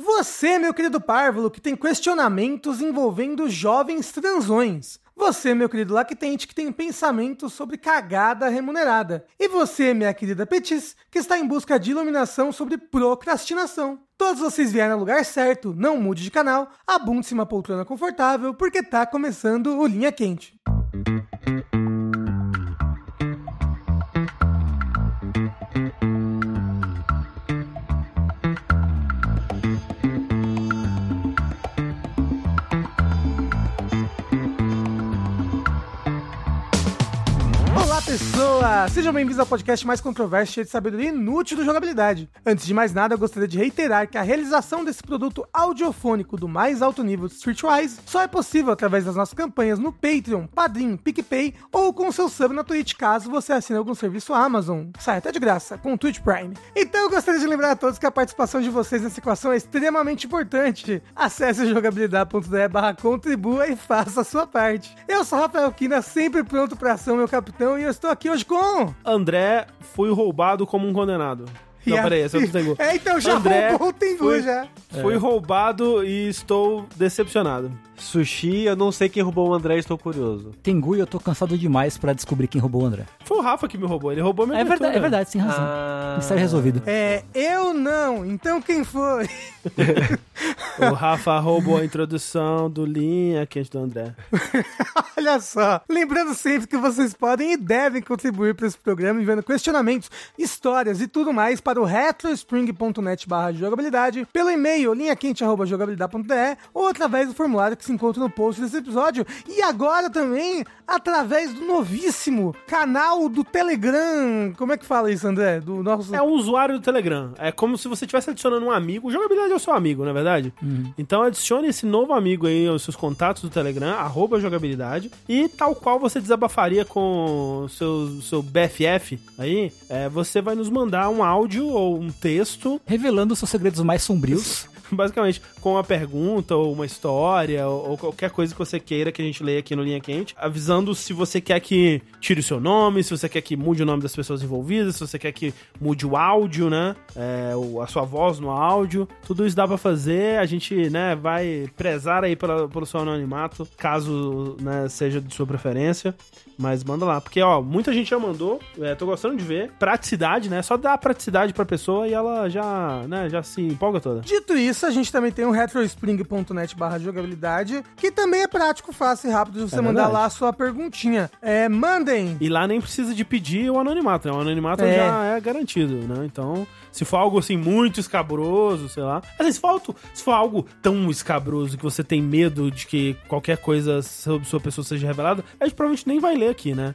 Você, meu querido párvulo, que tem questionamentos envolvendo jovens transões. Você, meu querido lactente, que tem pensamentos sobre cagada remunerada. E você, minha querida Petis, que está em busca de iluminação sobre procrastinação. Todos vocês vieram no lugar certo, não mude de canal, abunde-se uma poltrona confortável, porque tá começando o Linha Quente. Pessoas! Sejam bem-vindos ao podcast mais controverso cheio de sabedoria inútil do jogabilidade. Antes de mais nada, eu gostaria de reiterar que a realização desse produto audiofônico do mais alto nível Streetwise só é possível através das nossas campanhas no Patreon, Padrim, PicPay ou com seu sub na Twitch, caso você assine algum serviço Amazon. Sai até de graça, com o Twitch Prime. Então eu gostaria de lembrar a todos que a participação de vocês nessa equação é extremamente importante. Acesse jogabilidade.de barra contribua e faça a sua parte. Eu sou Rafael Kina, sempre pronto pra ação, meu capitão, e eu estou aqui hoje com... André foi roubado como um condenado. Não, E peraí, esse é o Tengu. É, então já André roubou o Tengu foi- já. Fui roubado e estou decepcionado. Sushi, eu não sei quem roubou o André, estou curioso. Tengu e eu tô cansado demais pra descobrir quem roubou o André. Foi o Rafa que me roubou, ele roubou minha É verdade, é verdade, sem razão. Ah. Mistério resolvido. É, eu não. Então quem foi? O Rafa roubou a introdução do Linha Quente do André. Olha só. Lembrando sempre que vocês podem e devem contribuir para esse programa enviando questionamentos, histórias e tudo mais para o retrospring.net barra jogabilidade, pelo e-mail linhaquente.jogabilidade.de ou através do formulário que se encontra no post desse episódio. E agora também através do novíssimo canal do Telegram. Como é que fala isso, André? Do nosso... É um usuário do Telegram. É como se você estivesse adicionando um amigo. Jogabilidade é o seu amigo, não é verdade? Então adicione esse novo amigo aí aos seus contatos do Telegram, arroba jogabilidade. E tal qual você desabafaria com o seu, seu BFF aí, é, você vai nos mandar um áudio ou um texto Revelando seus segredos mais sombrios. basicamente com uma pergunta ou uma história ou, qualquer coisa que você queira que a gente leia aqui no Linha Quente, avisando se você quer que tire o seu nome, se você quer que mude o nome das pessoas envolvidas, se você quer que mude o áudio, né, é, a sua voz no áudio, tudo isso dá pra fazer, a gente, né, vai prezar aí pela, pelo seu anonimato, caso, né, seja de sua preferência, mas manda lá, porque, ó, muita gente já mandou, é, tô gostando de ver, praticidade, né, só dá praticidade pra pessoa e ela já, né, já se empolga toda. Dito isso, a gente também tem o retrospring.net barra jogabilidade, que também é prático, fácil e rápido de você É mandar verdade. lá a sua perguntinha. É, mandem! E lá nem precisa de pedir o anonimato, né? O anonimato É. já é garantido, né? Então, se for algo assim muito escabroso, sei lá. Assim, se for, algo- se for algo tão escabroso que você tem medo de que qualquer coisa sobre sua pessoa seja revelada, a gente provavelmente nem vai ler aqui, né?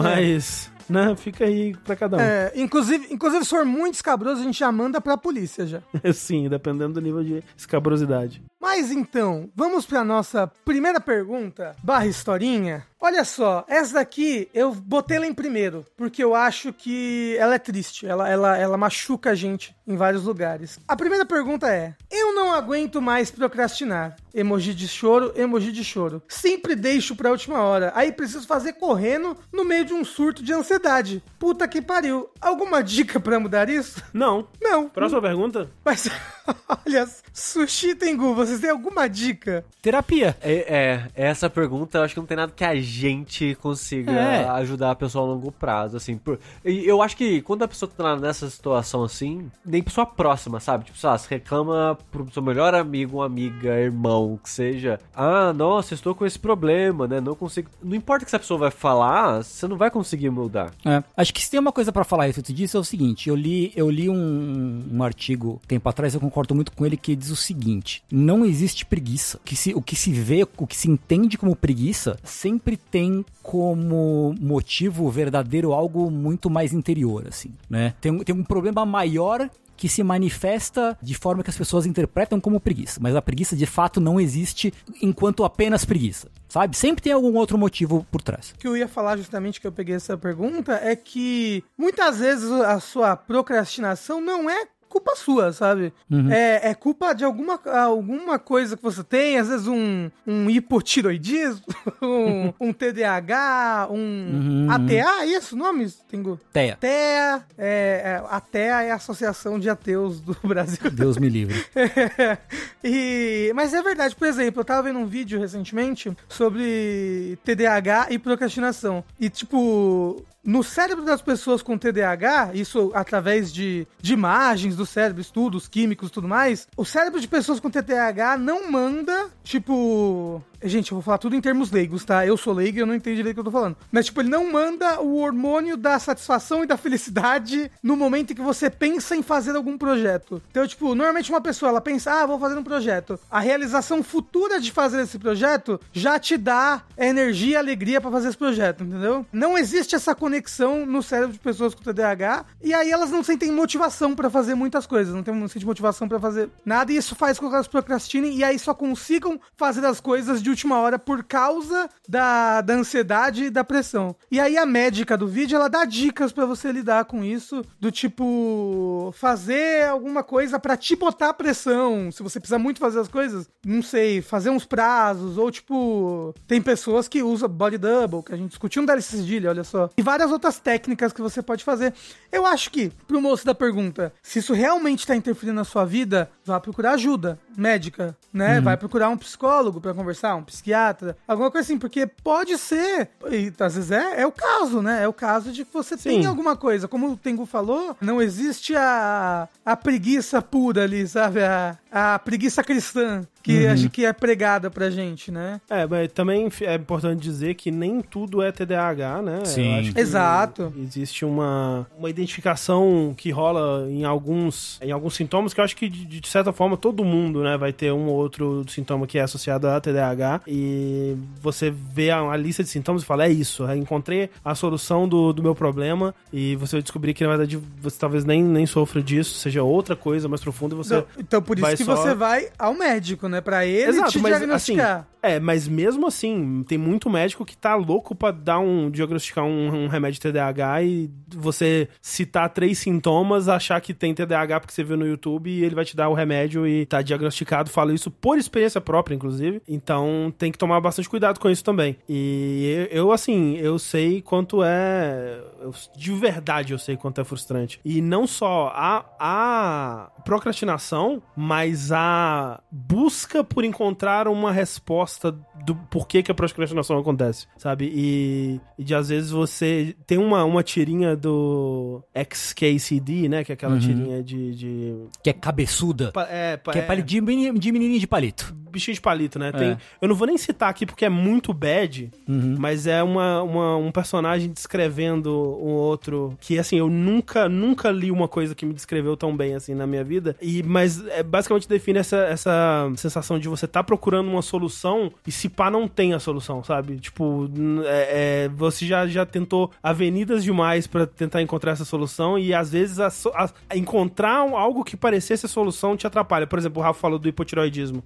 Mas, né, fica aí pra cada um. É, inclusive, inclusive, se for muito escabroso, a gente já manda pra polícia já. Sim, dependendo do nível de escabrosidade. Mas então, vamos pra nossa primeira pergunta, barra historinha. Olha só, essa daqui eu botei ela em primeiro, porque eu acho que ela é triste, ela, ela, ela machuca a gente em vários lugares. A primeira pergunta é: Eu não aguento mais procrastinar. Emoji de choro, emoji de choro. Sempre deixo pra última hora, aí preciso fazer correndo no meio de um surto de ansiedade. Puta que pariu. Alguma dica pra mudar isso? Não. Não. Próxima pergunta? Mas, olha, Sushi Tengu, vocês têm alguma dica? Terapia. É, é, essa pergunta eu acho que não tem nada que a gente consiga É. ajudar a pessoa a longo prazo, assim. por- eu acho que quando a pessoa tá nessa situação assim, nem pessoa próxima, sabe? Tipo, sei lá, você reclama pro seu melhor amigo, amiga, irmão, que seja. Ah, nossa, estou com esse problema, né? Não consigo. Não importa o que essa pessoa vai falar, você não vai conseguir mudar. É, acho que se tem uma coisa pra falar a respeito disso é o seguinte, eu li, eu li um, um artigo tempo atrás, eu concordo muito com ele, que diz o seguinte, não existe preguiça. Que se, o que se vê, o que se entende como preguiça, sempre tem como motivo verdadeiro algo muito mais interior, assim, né? Tem, tem um problema maior que se manifesta de forma que as pessoas interpretam como preguiça, mas a preguiça de fato não existe enquanto apenas preguiça, sabe? Sempre tem algum outro motivo por trás. O que eu ia falar justamente que eu peguei essa pergunta é que muitas vezes a sua procrastinação não é culpa sua, sabe? Uhum. É, é culpa de alguma, alguma coisa que você tem, às vezes um, um hipotiroidismo, um, um TDAH, um Uhum. ATA, é isso o nome? Tengo... Teia. TEA, é, é, a TEA é a Associação de Ateus do Brasil. Deus me livre. e, mas é verdade, por exemplo, eu tava vendo um vídeo recentemente sobre TDAH e procrastinação. E, tipo, no cérebro das pessoas com TDAH, isso através de, de imagens do cérebro, estudos químicos e tudo mais, o cérebro de pessoas com TDAH não manda, tipo. Gente, eu vou falar tudo em termos leigos, tá? Eu sou leigo e eu não entendi direito o que eu tô falando. Mas, tipo, ele não manda o hormônio da satisfação e da felicidade no momento em que você pensa em fazer algum projeto. Então, tipo, normalmente uma pessoa, ela pensa, ah, vou fazer um projeto. A realização futura de fazer esse projeto já te dá energia e alegria pra fazer esse projeto, entendeu? Não existe essa conexão no cérebro de pessoas com TDAH e aí elas não sentem motivação pra fazer muitas coisas, não, tem, não sentem motivação pra fazer nada e isso faz com que elas procrastinem e aí só consigam fazer as coisas de última hora por causa da, da ansiedade e da pressão. E aí a médica do vídeo, ela dá dicas pra você lidar com isso, do tipo fazer alguma coisa pra te botar pressão, se você precisa muito fazer as coisas, não sei, fazer uns prazos ou tipo, tem pessoas que usam body double, que a gente discutiu no DLC Cedilha, olha só. E várias outras técnicas que você pode fazer. Eu acho que, pro moço da pergunta, se isso realmente tá interferindo na sua vida, vá procurar ajuda médica, né? Vai procurar um psicólogo pra conversar, um psiquiatra, alguma coisa assim, porque pode ser, e às vezes é, é o caso, né? É o caso de que você Sim. tem alguma coisa. Como o Tengu falou, não existe a, a preguiça pura ali, sabe? A, a preguiça cristã que, a gente- que é pregada pra gente, né? É, mas também é importante dizer que nem tudo é TDAH, né? Eu Sim. acho que Exato. Existe uma, uma identificação que rola em alguns, em alguns sintomas que eu acho que, de, de certa forma, todo mundo, né, vai ter um ou outro sintoma que é associado a TDAH e você vê a, a lista de sintomas e fala, é isso, encontrei a solução do, do meu problema e você vai descobrir que, na verdade, você talvez nem, nem sofra disso, seja outra coisa mais profunda e você... Então, então por isso que só- você vai ao médico, né? Pra ele te diagnosticar. é, mas mesmo assim, tem muito médico que tá louco pra dar um diagnosticar um, um remédio TDAH e você citar três sintomas, achar que tem TDAH porque você viu no YouTube e ele vai te dar o remédio e tá diagnosticado. Falo isso por experiência própria, inclusive. Então tem que tomar bastante cuidado com isso também. E eu, assim, eu sei quanto é. eu- de verdade eu sei quanto é frustrante. E não só a, a procrastinação, mas a busca por encontrar uma resposta do porquê que a procrastinação acontece, sabe? E, e de às vezes você tem uma, uma tirinha do XKCD, né? Que é aquela tirinha de. de... Que é cabeçuda. Pa- É, pa- Que é, é- de, meni- de menininho de palito. bichinho de palito, né? Tem, É. eu não vou nem citar aqui porque é muito bad, mas é uma, uma- um personagem descrevendo um outro que, assim, eu nunca, nunca li uma coisa que me descreveu tão bem, assim, na minha vida. E, mas é, basicamente define essa, essa sensação de você tá procurando uma solução e se pá não tem a solução, sabe? Tipo, é- é, você já, já tentou avenidas demais pra tentar encontrar essa solução e às vezes a a- encontrar algo que parecesse a solução te atrapalha. Por exemplo, o Rafa falou do hipotiroidismo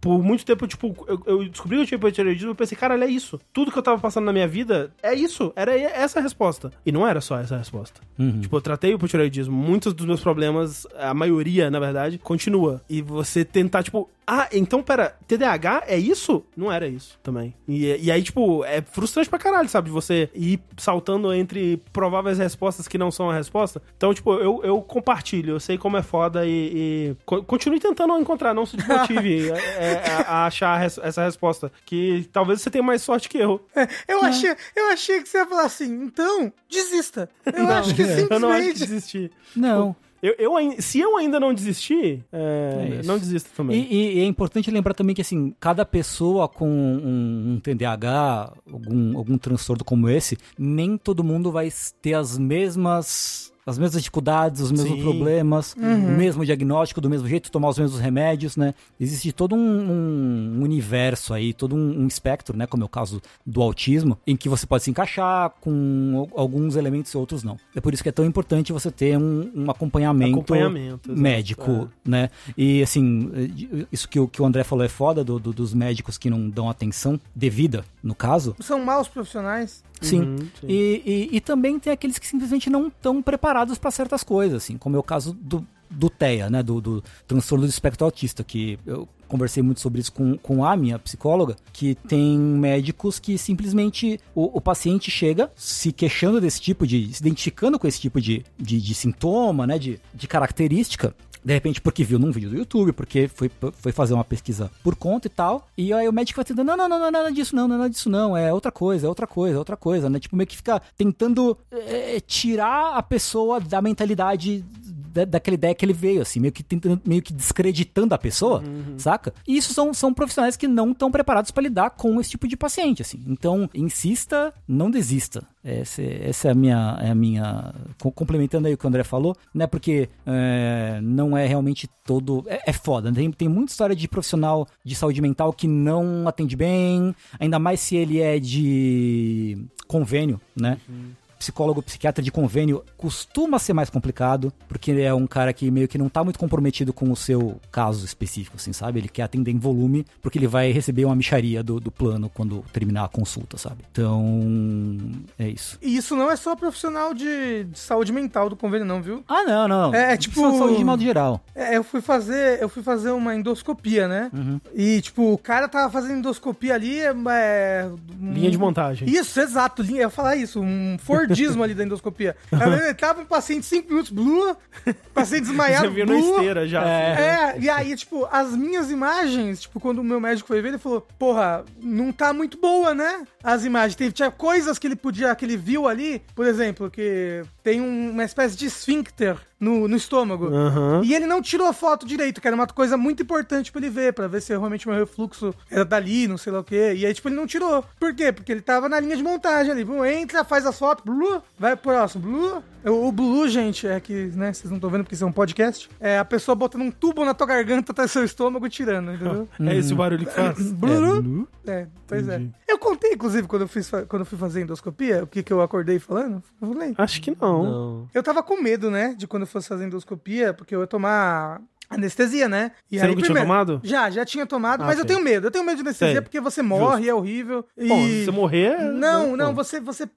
por muito tempo, tipo, eu, eu descobri que eu tinha hipotireoidismo e pensei, cara, é isso. Tudo que eu tava passando na minha vida é isso. Era essa a resposta. E não era só essa a resposta. Tipo, eu tratei o hipotireoidismo. Muitos dos meus problemas, a maioria, na verdade, continua. E você tentar, tipo, ah, então, pera, TDAH é isso? Não era isso também. E, e aí, tipo, é frustrante pra caralho, sabe? Você ir saltando entre prováveis respostas que não são a resposta. Então, tipo, eu, eu compartilho, eu sei como é foda e, e co- continue tentando encontrar, não se desmotive é, é, a, a achar a res- essa resposta. Que talvez você tenha mais sorte que eu. Eu achei, eu achei que você ia falar assim, então, desista. Eu acho que eu não acho que simplesmente. desistir. Não. Eu, eu, se eu ainda não desistir, é, É não desista também. E, e- e é importante lembrar também que, assim, cada pessoa com um, um TDAH, algum, algum transtorno como esse, nem todo mundo vai ter as mesmas. As mesmas dificuldades, os mesmos Sim. problemas, o mesmo diagnóstico, do mesmo jeito, tomar os mesmos remédios, né? Existe todo um, um universo aí, todo um, um espectro, né? Como é o caso do autismo, em que você pode se encaixar com al- alguns elementos e outros não. É por isso que é tão importante você ter um, um acompanhamento, Acompanhamento, médico, né? E assim, eh, isso que o, que o André falou é foda do- do- dos médicos que não dão atenção devida, no caso. São maus profissionais. Sim. Uhum, sim. E, e, e também tem aqueles que simplesmente não estão preparados para certas coisas, assim, como é o caso do, do TEA, né? Do, do transtorno do espectro autista, que eu conversei muito sobre isso com, com a minha psicóloga, que tem médicos que simplesmente o, o paciente chega se queixando desse tipo de. se identificando com esse tipo de, de, de sintoma, né? De, de característica. De repente, porque viu num vídeo do YouTube, porque foi, foi fazer uma pesquisa por conta e tal. E aí o médico vai tentando, não, não, não, não, nada disso não, não é nada disso não, é outra coisa, é outra coisa, é outra coisa, né? Tipo, meio que fica tentando é, tirar a pessoa da mentalidade da, daquela ideia que ele veio, assim, meio que tentando, meio que descreditando a pessoa, saca? E isso são, são profissionais que não estão preparados para lidar com esse tipo de paciente, assim. Então, insista, não desista. Essa, essa é a minha, é a minha. co- Complementando aí o que o André falou, né? Porque é, não é realmente todo. É, é foda. Tem, tem muita história de profissional de saúde mental que não atende bem, ainda mais se ele é de convênio, né? Psicólogo, psiquiatra de convênio costuma ser mais complicado, porque ele é um cara que meio que não tá muito comprometido com o seu caso específico, assim, sabe? Ele quer atender em volume, porque ele vai receber uma micharia do, do plano quando terminar a consulta, sabe? Então, é isso. E isso não é só profissional de, de saúde mental do convênio, não, viu? Ah, não, não. É, é tipo- Só Saúde de modo geral. É, eu fui fazer, eu fui fazer uma endoscopia, né? E, tipo, o cara tava fazendo endoscopia ali, é, um- Linha de montagem. Isso, exato. linha- Eu ia falar isso, um Fordismo ali da endoscopia. Tava um paciente 5 minutos, blue, paciente desmaiado, Você viu na blue. esteira já. É, e aí, tipo, as minhas imagens, tipo, quando o meu médico foi ver, ele falou, porra, não tá muito boa, né? As imagens. Teve, tinha coisas que ele podia, que ele viu ali, por exemplo, que tem um- uma espécie de esfíncter no, no estômago. Aham. E ele não tirou a foto direito, que era uma coisa muito importante pra ele ver, pra ver se realmente o meu refluxo era dali, não sei lá o quê. E aí, tipo, ele não tirou. Por quê? Porque ele tava na linha de montagem ali. Entra, faz as fotos, blue, vai pro próximo, blue. O, o blue, gente, é que, né, vocês não estão vendo porque isso é um podcast. É a pessoa botando um tubo na tua garganta até seu estômago tirando, entendeu? É esse o barulho que faz. Blue. É, pois é. Eu contei, inclusive, quando eu, fiz, quando eu fui fazer endoscopia, o que, que eu acordei falando. Eu falei. Acho que não. Não. Eu tava com medo, né, de quando eu fosse fazer endoscopia, porque eu ia tomar anestesia, né? E Você nunca tinha tomado? Já, já tinha tomado, Ah, mas eu sei. tenho medo. Eu tenho medo de anestesia Sei. porque você morre, é horrível. E... Bom, se você morrer. Não, não, bom. você, você.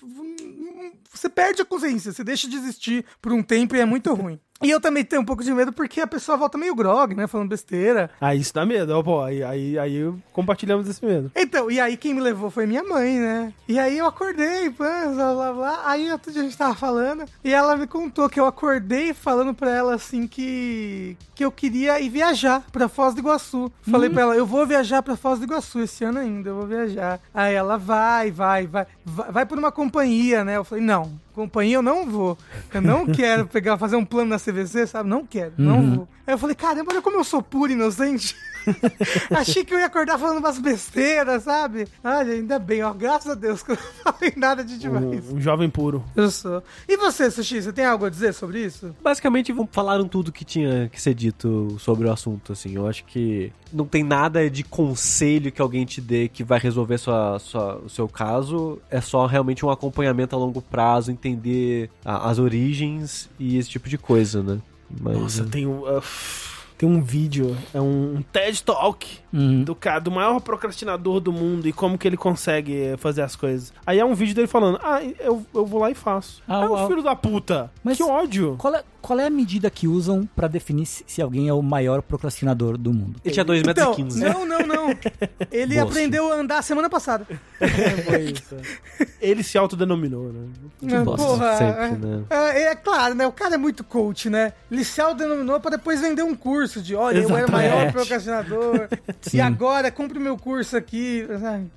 Você perde a consciência, você deixa de existir por um tempo e é muito ruim. E eu também tenho um pouco de medo porque a pessoa volta meio grog, né? Falando besteira. Aí isso dá medo, ó, pô. Aí, aí, aí compartilhamos esse medo. Então, e aí quem me levou foi minha mãe, né? E aí eu acordei, blá blá blá. Aí outro dia a gente tava falando e ela me contou que eu acordei falando pra ela assim que que eu queria ir viajar pra Foz do Iguaçu. Falei pra ela, eu vou viajar pra Foz do Iguaçu esse ano ainda, eu vou viajar. Aí ela vai, vai, vai, vai, vai por uma companhia, né? Eu falei, não, companhia eu não vou. Eu não quero pegar, fazer um plano na CVC, sabe? Não quero, não vou. Aí eu falei, caramba, olha como eu sou puro e inocente. Achei que eu ia acordar falando umas besteiras, sabe? Olha, ainda bem, ó. Graças a Deus que eu não falei nada de demais. Um, um jovem puro. Eu sou. E você, Sushi, você tem algo a dizer sobre isso? Basicamente, falaram tudo que tinha que ser dito sobre o assunto, assim. Eu acho que não tem nada de conselho que alguém te dê que vai resolver sua, sua- o seu caso. É só realmente um acompanhamento a longo prazo, entender a- as origens e esse tipo de coisa, né? Mas, Nossa, tem um. uh, tem um vídeo, é um, um TED Talk Uhum. do cara, do maior procrastinador do mundo e como que ele consegue eh, fazer as coisas. Aí é um vídeo dele falando: Ah, eu, eu vou lá e faço. Ah, o uau. filho da puta. Mas- que ódio. Qual é, qual é a medida que usam pra definir se alguém é o maior procrastinador do mundo? ele tinha 2,15 metros Então, e 15. não, não, não. Ele aprendeu a andar semana passada. Ele se autodenominou, né? Ah, bosta, Porra, sempre, né? é, é claro, né? O cara é muito coach, né? Ele se autodenominou pra depois vender um curso de, olha, eu era o maior Exatamente. procrastinador. e Sim. agora, cumpre meu curso aqui.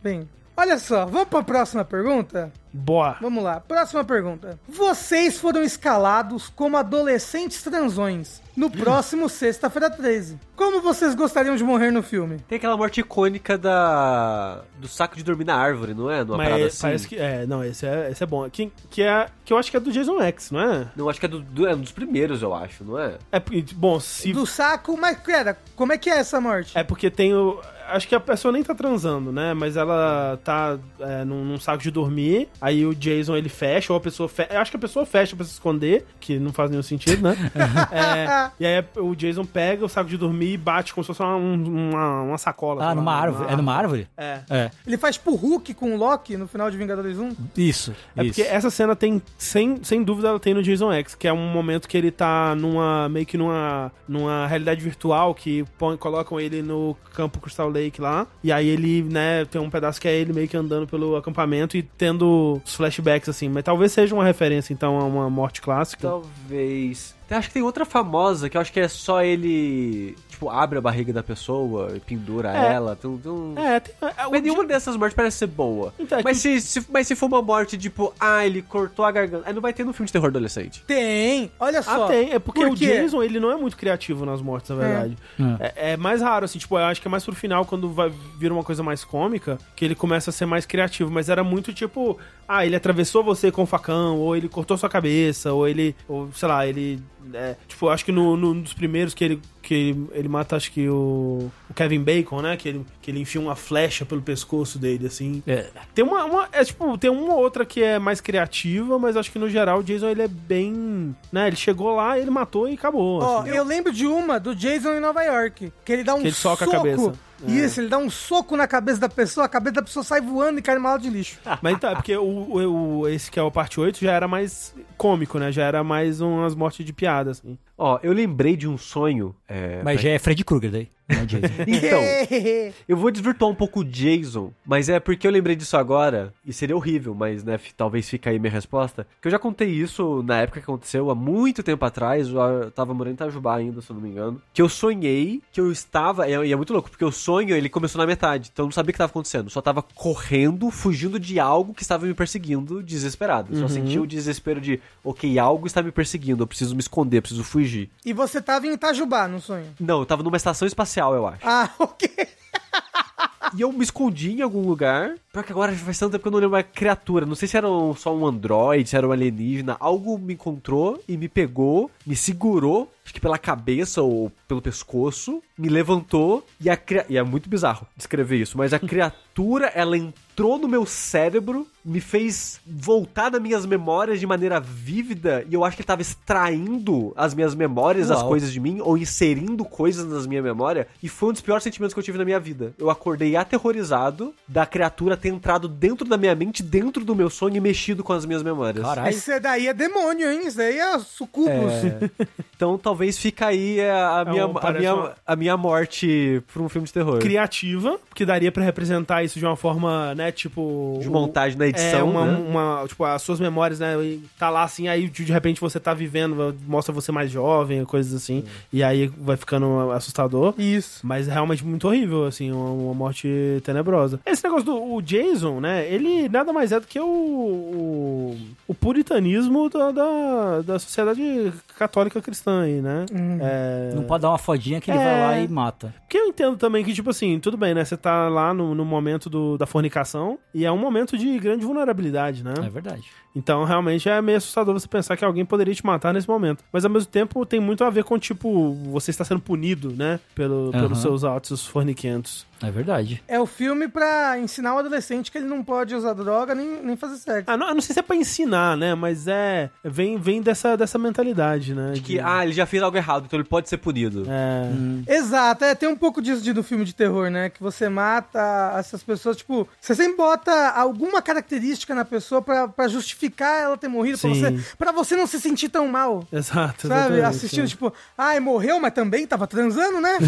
Bem, olha só, vamos pra próxima pergunta? Boa. Vamos lá, próxima pergunta. Vocês foram escalados como adolescentes transões no próximo sexta-feira 13. Como vocês gostariam de morrer no filme? Tem aquela morte icônica da do saco de dormir na árvore, não é? Numa parada Mas assim. parece que. É, não, esse é, esse é bom. Que, que, é, que eu acho que é do Jason X, não é? Não, acho que é, do, do- é um dos primeiros, eu acho, não é? É porque, bom, se. Do saco, mas, cara, como é que é essa morte? É porque tem o. acho que a pessoa nem tá transando, né? Mas ela tá é, num, num saco de dormir, aí o Jason ele fecha, ou a pessoa fecha. Eu acho que a pessoa fecha pra se esconder, que não faz nenhum sentido, né? É, e aí o Jason pega o saco de dormir e bate como se fosse uma, um- uma, uma sacola. Ah, sei lá, numa árvore. É numa árvore? É. É. Ele faz pro Hulk com o Loki no final de Vingadores 1. Isso. É isso. porque essa cena tem, sem, sem dúvida, ela tem no Jason X, que é um momento que ele tá numa, meio que numa, numa realidade virtual, que põe, colocam ele no campo Crystal Lá, e aí ele, né, tem um pedaço que é ele meio que andando pelo acampamento e tendo os flashbacks, assim, mas talvez seja uma referência, então, a uma morte clássica. Talvez. Acho que tem outra famosa que eu acho que é só ele. Tipo, abre a barriga da pessoa e pendura É. ela. Tem, um- tem um- É, tem, é, o Mas nenhuma dessas mortes parece ser boa. Então, é mas, que- se, se- mas se for uma morte, tipo, ah, ele cortou a garganta. Aí não vai ter no filme de terror adolescente. Tem, olha só. Ah, tem. É porque Por o? Jason, ele não é muito criativo nas mortes, na verdade. É. é mais raro, assim, tipo, eu acho que é mais pro final, quando vai vir uma coisa mais cômica, que ele começa a ser mais criativo. Mas era muito tipo, ah, ele atravessou você com o facão, ou ele cortou sua cabeça, ou ele, ou sei lá, ele. é, tipo, acho que no, no- nos primeiros que ele, que ele, ele mata, acho que o, o Kevin Bacon, né? Que ele, que ele enfia uma flecha pelo pescoço dele, assim. É. Tem uma, uma- é tipo, tem uma ou outra que é mais criativa, mas acho que no geral o Jason ele é bem, né, ele chegou lá, ele matou e acabou. Ó, assim. eu lembro de uma do Jason em Nova York, que ele dá um Que ele soca a soco. cabeça. É. Isso, ele dá um soco na cabeça da pessoa, a cabeça da pessoa sai voando e cai numa de lixo. Mas então, é porque o, o- o- esse que é o parte 8 já era mais cômico, né? Já era mais umas mortes de piada, assim. Ó, eu lembrei de um sonho. é, Mas já é Freddy Krueger daí. Não é Jason. Então, eu vou desvirtuar um pouco o Jason, mas é porque eu lembrei disso agora, e seria horrível, mas né, talvez fique aí minha resposta. Que eu já contei isso na época que aconteceu, há muito tempo atrás, eu tava morando em Itajubá ainda, se eu não me engano, que eu sonhei que eu estava, e é, é muito louco, porque o sonho, ele começou na metade, então eu não sabia o que estava acontecendo, só tava correndo, fugindo de algo que estava me perseguindo, desesperado. Eu Só sentia o desespero de, ok, algo está me perseguindo, eu preciso me esconder, eu preciso fugir. E você tava em Itajubá no sonho. Não, eu tava numa estação espacial, eu acho. Ah, ok. E eu me escondi em algum lugar. Pior que agora já faz tanto tempo que eu não lembro a criatura. Não sei se era um- só um androide, se era um alienígena. Algo me encontrou e me pegou, me segurou, acho que pela cabeça ou pelo pescoço, me levantou e a cria... E é muito bizarro descrever isso, mas a criatura, ela entrou no meu cérebro, me fez voltar das minhas memórias de maneira vívida e eu acho que ele tava extraindo as minhas memórias, as Uau. coisas de mim, ou inserindo coisas nas minha memória, e foi um dos piores sentimentos que eu tive na minha vida. Eu acordei aterrorizado da criatura ter entrado dentro da minha mente, dentro do meu sonho e mexido com as minhas memórias. Caralho. Isso daí é demônio, hein? Isso daí é sucubus. Então talvez fica aí a, a minha, um- a, minha, uma- a minha morte pra um filme de terror. Criativa, porque daria pra representar isso de uma forma, né, tipo... De montagem na edição, É, uma, né? uma- tipo, as suas memórias, né, tá lá assim, aí de repente você tá vivendo, mostra você mais jovem, coisas assim, e aí vai ficando assustador. Isso. Mas é realmente muito horrível, assim, uma, uma morte tenebrosa. Esse negócio do Jason, né? Ele nada mais é do que o, o, o puritanismo da, da, da sociedade católica cristã aí, né? É, Não pode dar uma fodinha que ele É. vai lá e mata. Porque eu entendo também que, tipo assim, tudo bem, né? Você tá lá no, no momento do, da fornicação e é um momento de grande vulnerabilidade, né? É verdade. Então, realmente, é meio assustador você pensar que alguém poderia te matar nesse momento. Mas, ao mesmo tempo, tem muito a ver com, tipo, você está sendo punido, né? Pelo, Aham. Pelos seus atos forniquentos. É verdade. É o filme pra ensinar o adolescente que ele não pode usar droga nem, nem fazer sexo. Ah, não, eu não sei se é pra ensinar, né? Mas é... Vem, vem dessa, dessa mentalidade, né? De que, ah, ele já fez algo errado, então ele pode ser punido. É... Exato, é, tem um pouco disso de, do filme de terror, né? Que você mata essas pessoas, tipo, você sempre bota alguma característica na pessoa pra, pra justificar ela ter morrido, pra Sim. você, pra você não se sentir tão mal. Exato. Sabe? Assistindo, é. tipo, ai, morreu, mas também tava transando, né?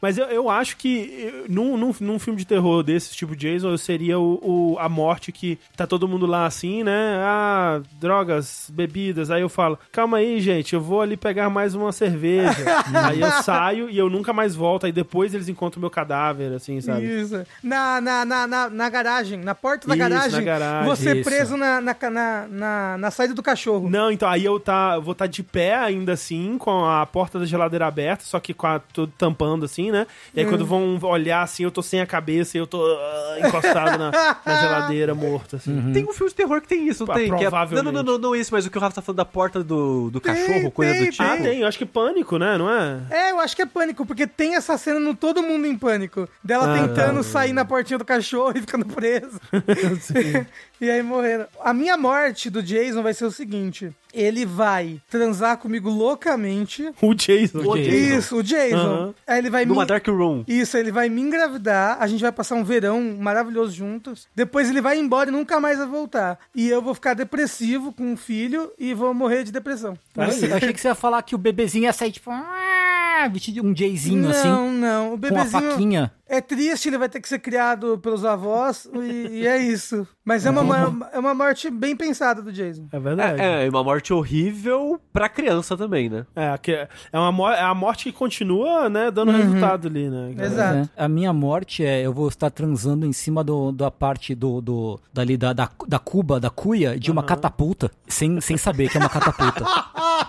Mas eu, eu acho que eh, num, num, num filme de terror desse tipo Jason, eu seria o, o- a morte que tá todo mundo lá assim, né? Ah, drogas, bebidas. Aí eu falo, calma aí, gente, eu vou ali pegar mais uma cerveja. aí eu saio e eu nunca mais volto. Aí depois eles encontram o meu cadáver, assim, sabe? Isso. Na, na, na, na, na garagem, na porta da Isso, garagem, na garagem, você isso. preso na, na, na, na, na saída do cachorro. Não, então aí eu tá, vou estar de pé ainda assim, com a porta da geladeira aberta, só que com a, tudo tampando assim, né? E aí quando vão olhar assim, eu tô sem a cabeça e eu tô ah, encostado na, na geladeira, morto, assim. Tem um filme de terror que tem isso, não Ah, tem? Que é- provavelmente. Não, não, não, não, não esse, mas o que o Rafa tá falando da porta do, do Tem, cachorro, coisa tem, do tipo. Ah, tem, eu acho que pânico, né? Não é? É, eu acho que é pânico, porque tem essa cena no Todo Mundo em Pânico. Dela Ah, tentando tá. sair na portinha do cachorro e ficando preso. e aí morreram. A minha morte do Jason vai ser o seguinte: ele vai transar comigo loucamente. O Jason. O Jason. Isso, o Jason. Aham. Aí ele vai Numa me... Dark Room. Isso, ele vai me engravidar, a gente vai passar um verão maravilhoso juntos. Depois ele vai embora e nunca mais vai voltar. E eu vou ficar depressivo com um filho e vou morrer de depressão. Eu achei que você ia falar que o bebezinho ia sair tipo. "Ah", Vestido um Jayzinho assim. não, não. O Com a bebezinho faquinha. É triste, ele vai ter que ser criado pelos avós e, e é isso. Mas é uma, é uma morte bem pensada do Jason. É verdade. É, é uma morte horrível pra criança também, né? É, que é, é uma é a morte que continua, né, dando resultado ali, né? Exato. É. A minha morte é eu vou estar transando em cima do, da parte do, do dali da, da, da cuba, da cuia, de uma catapulta, sem, sem saber que é uma catapulta.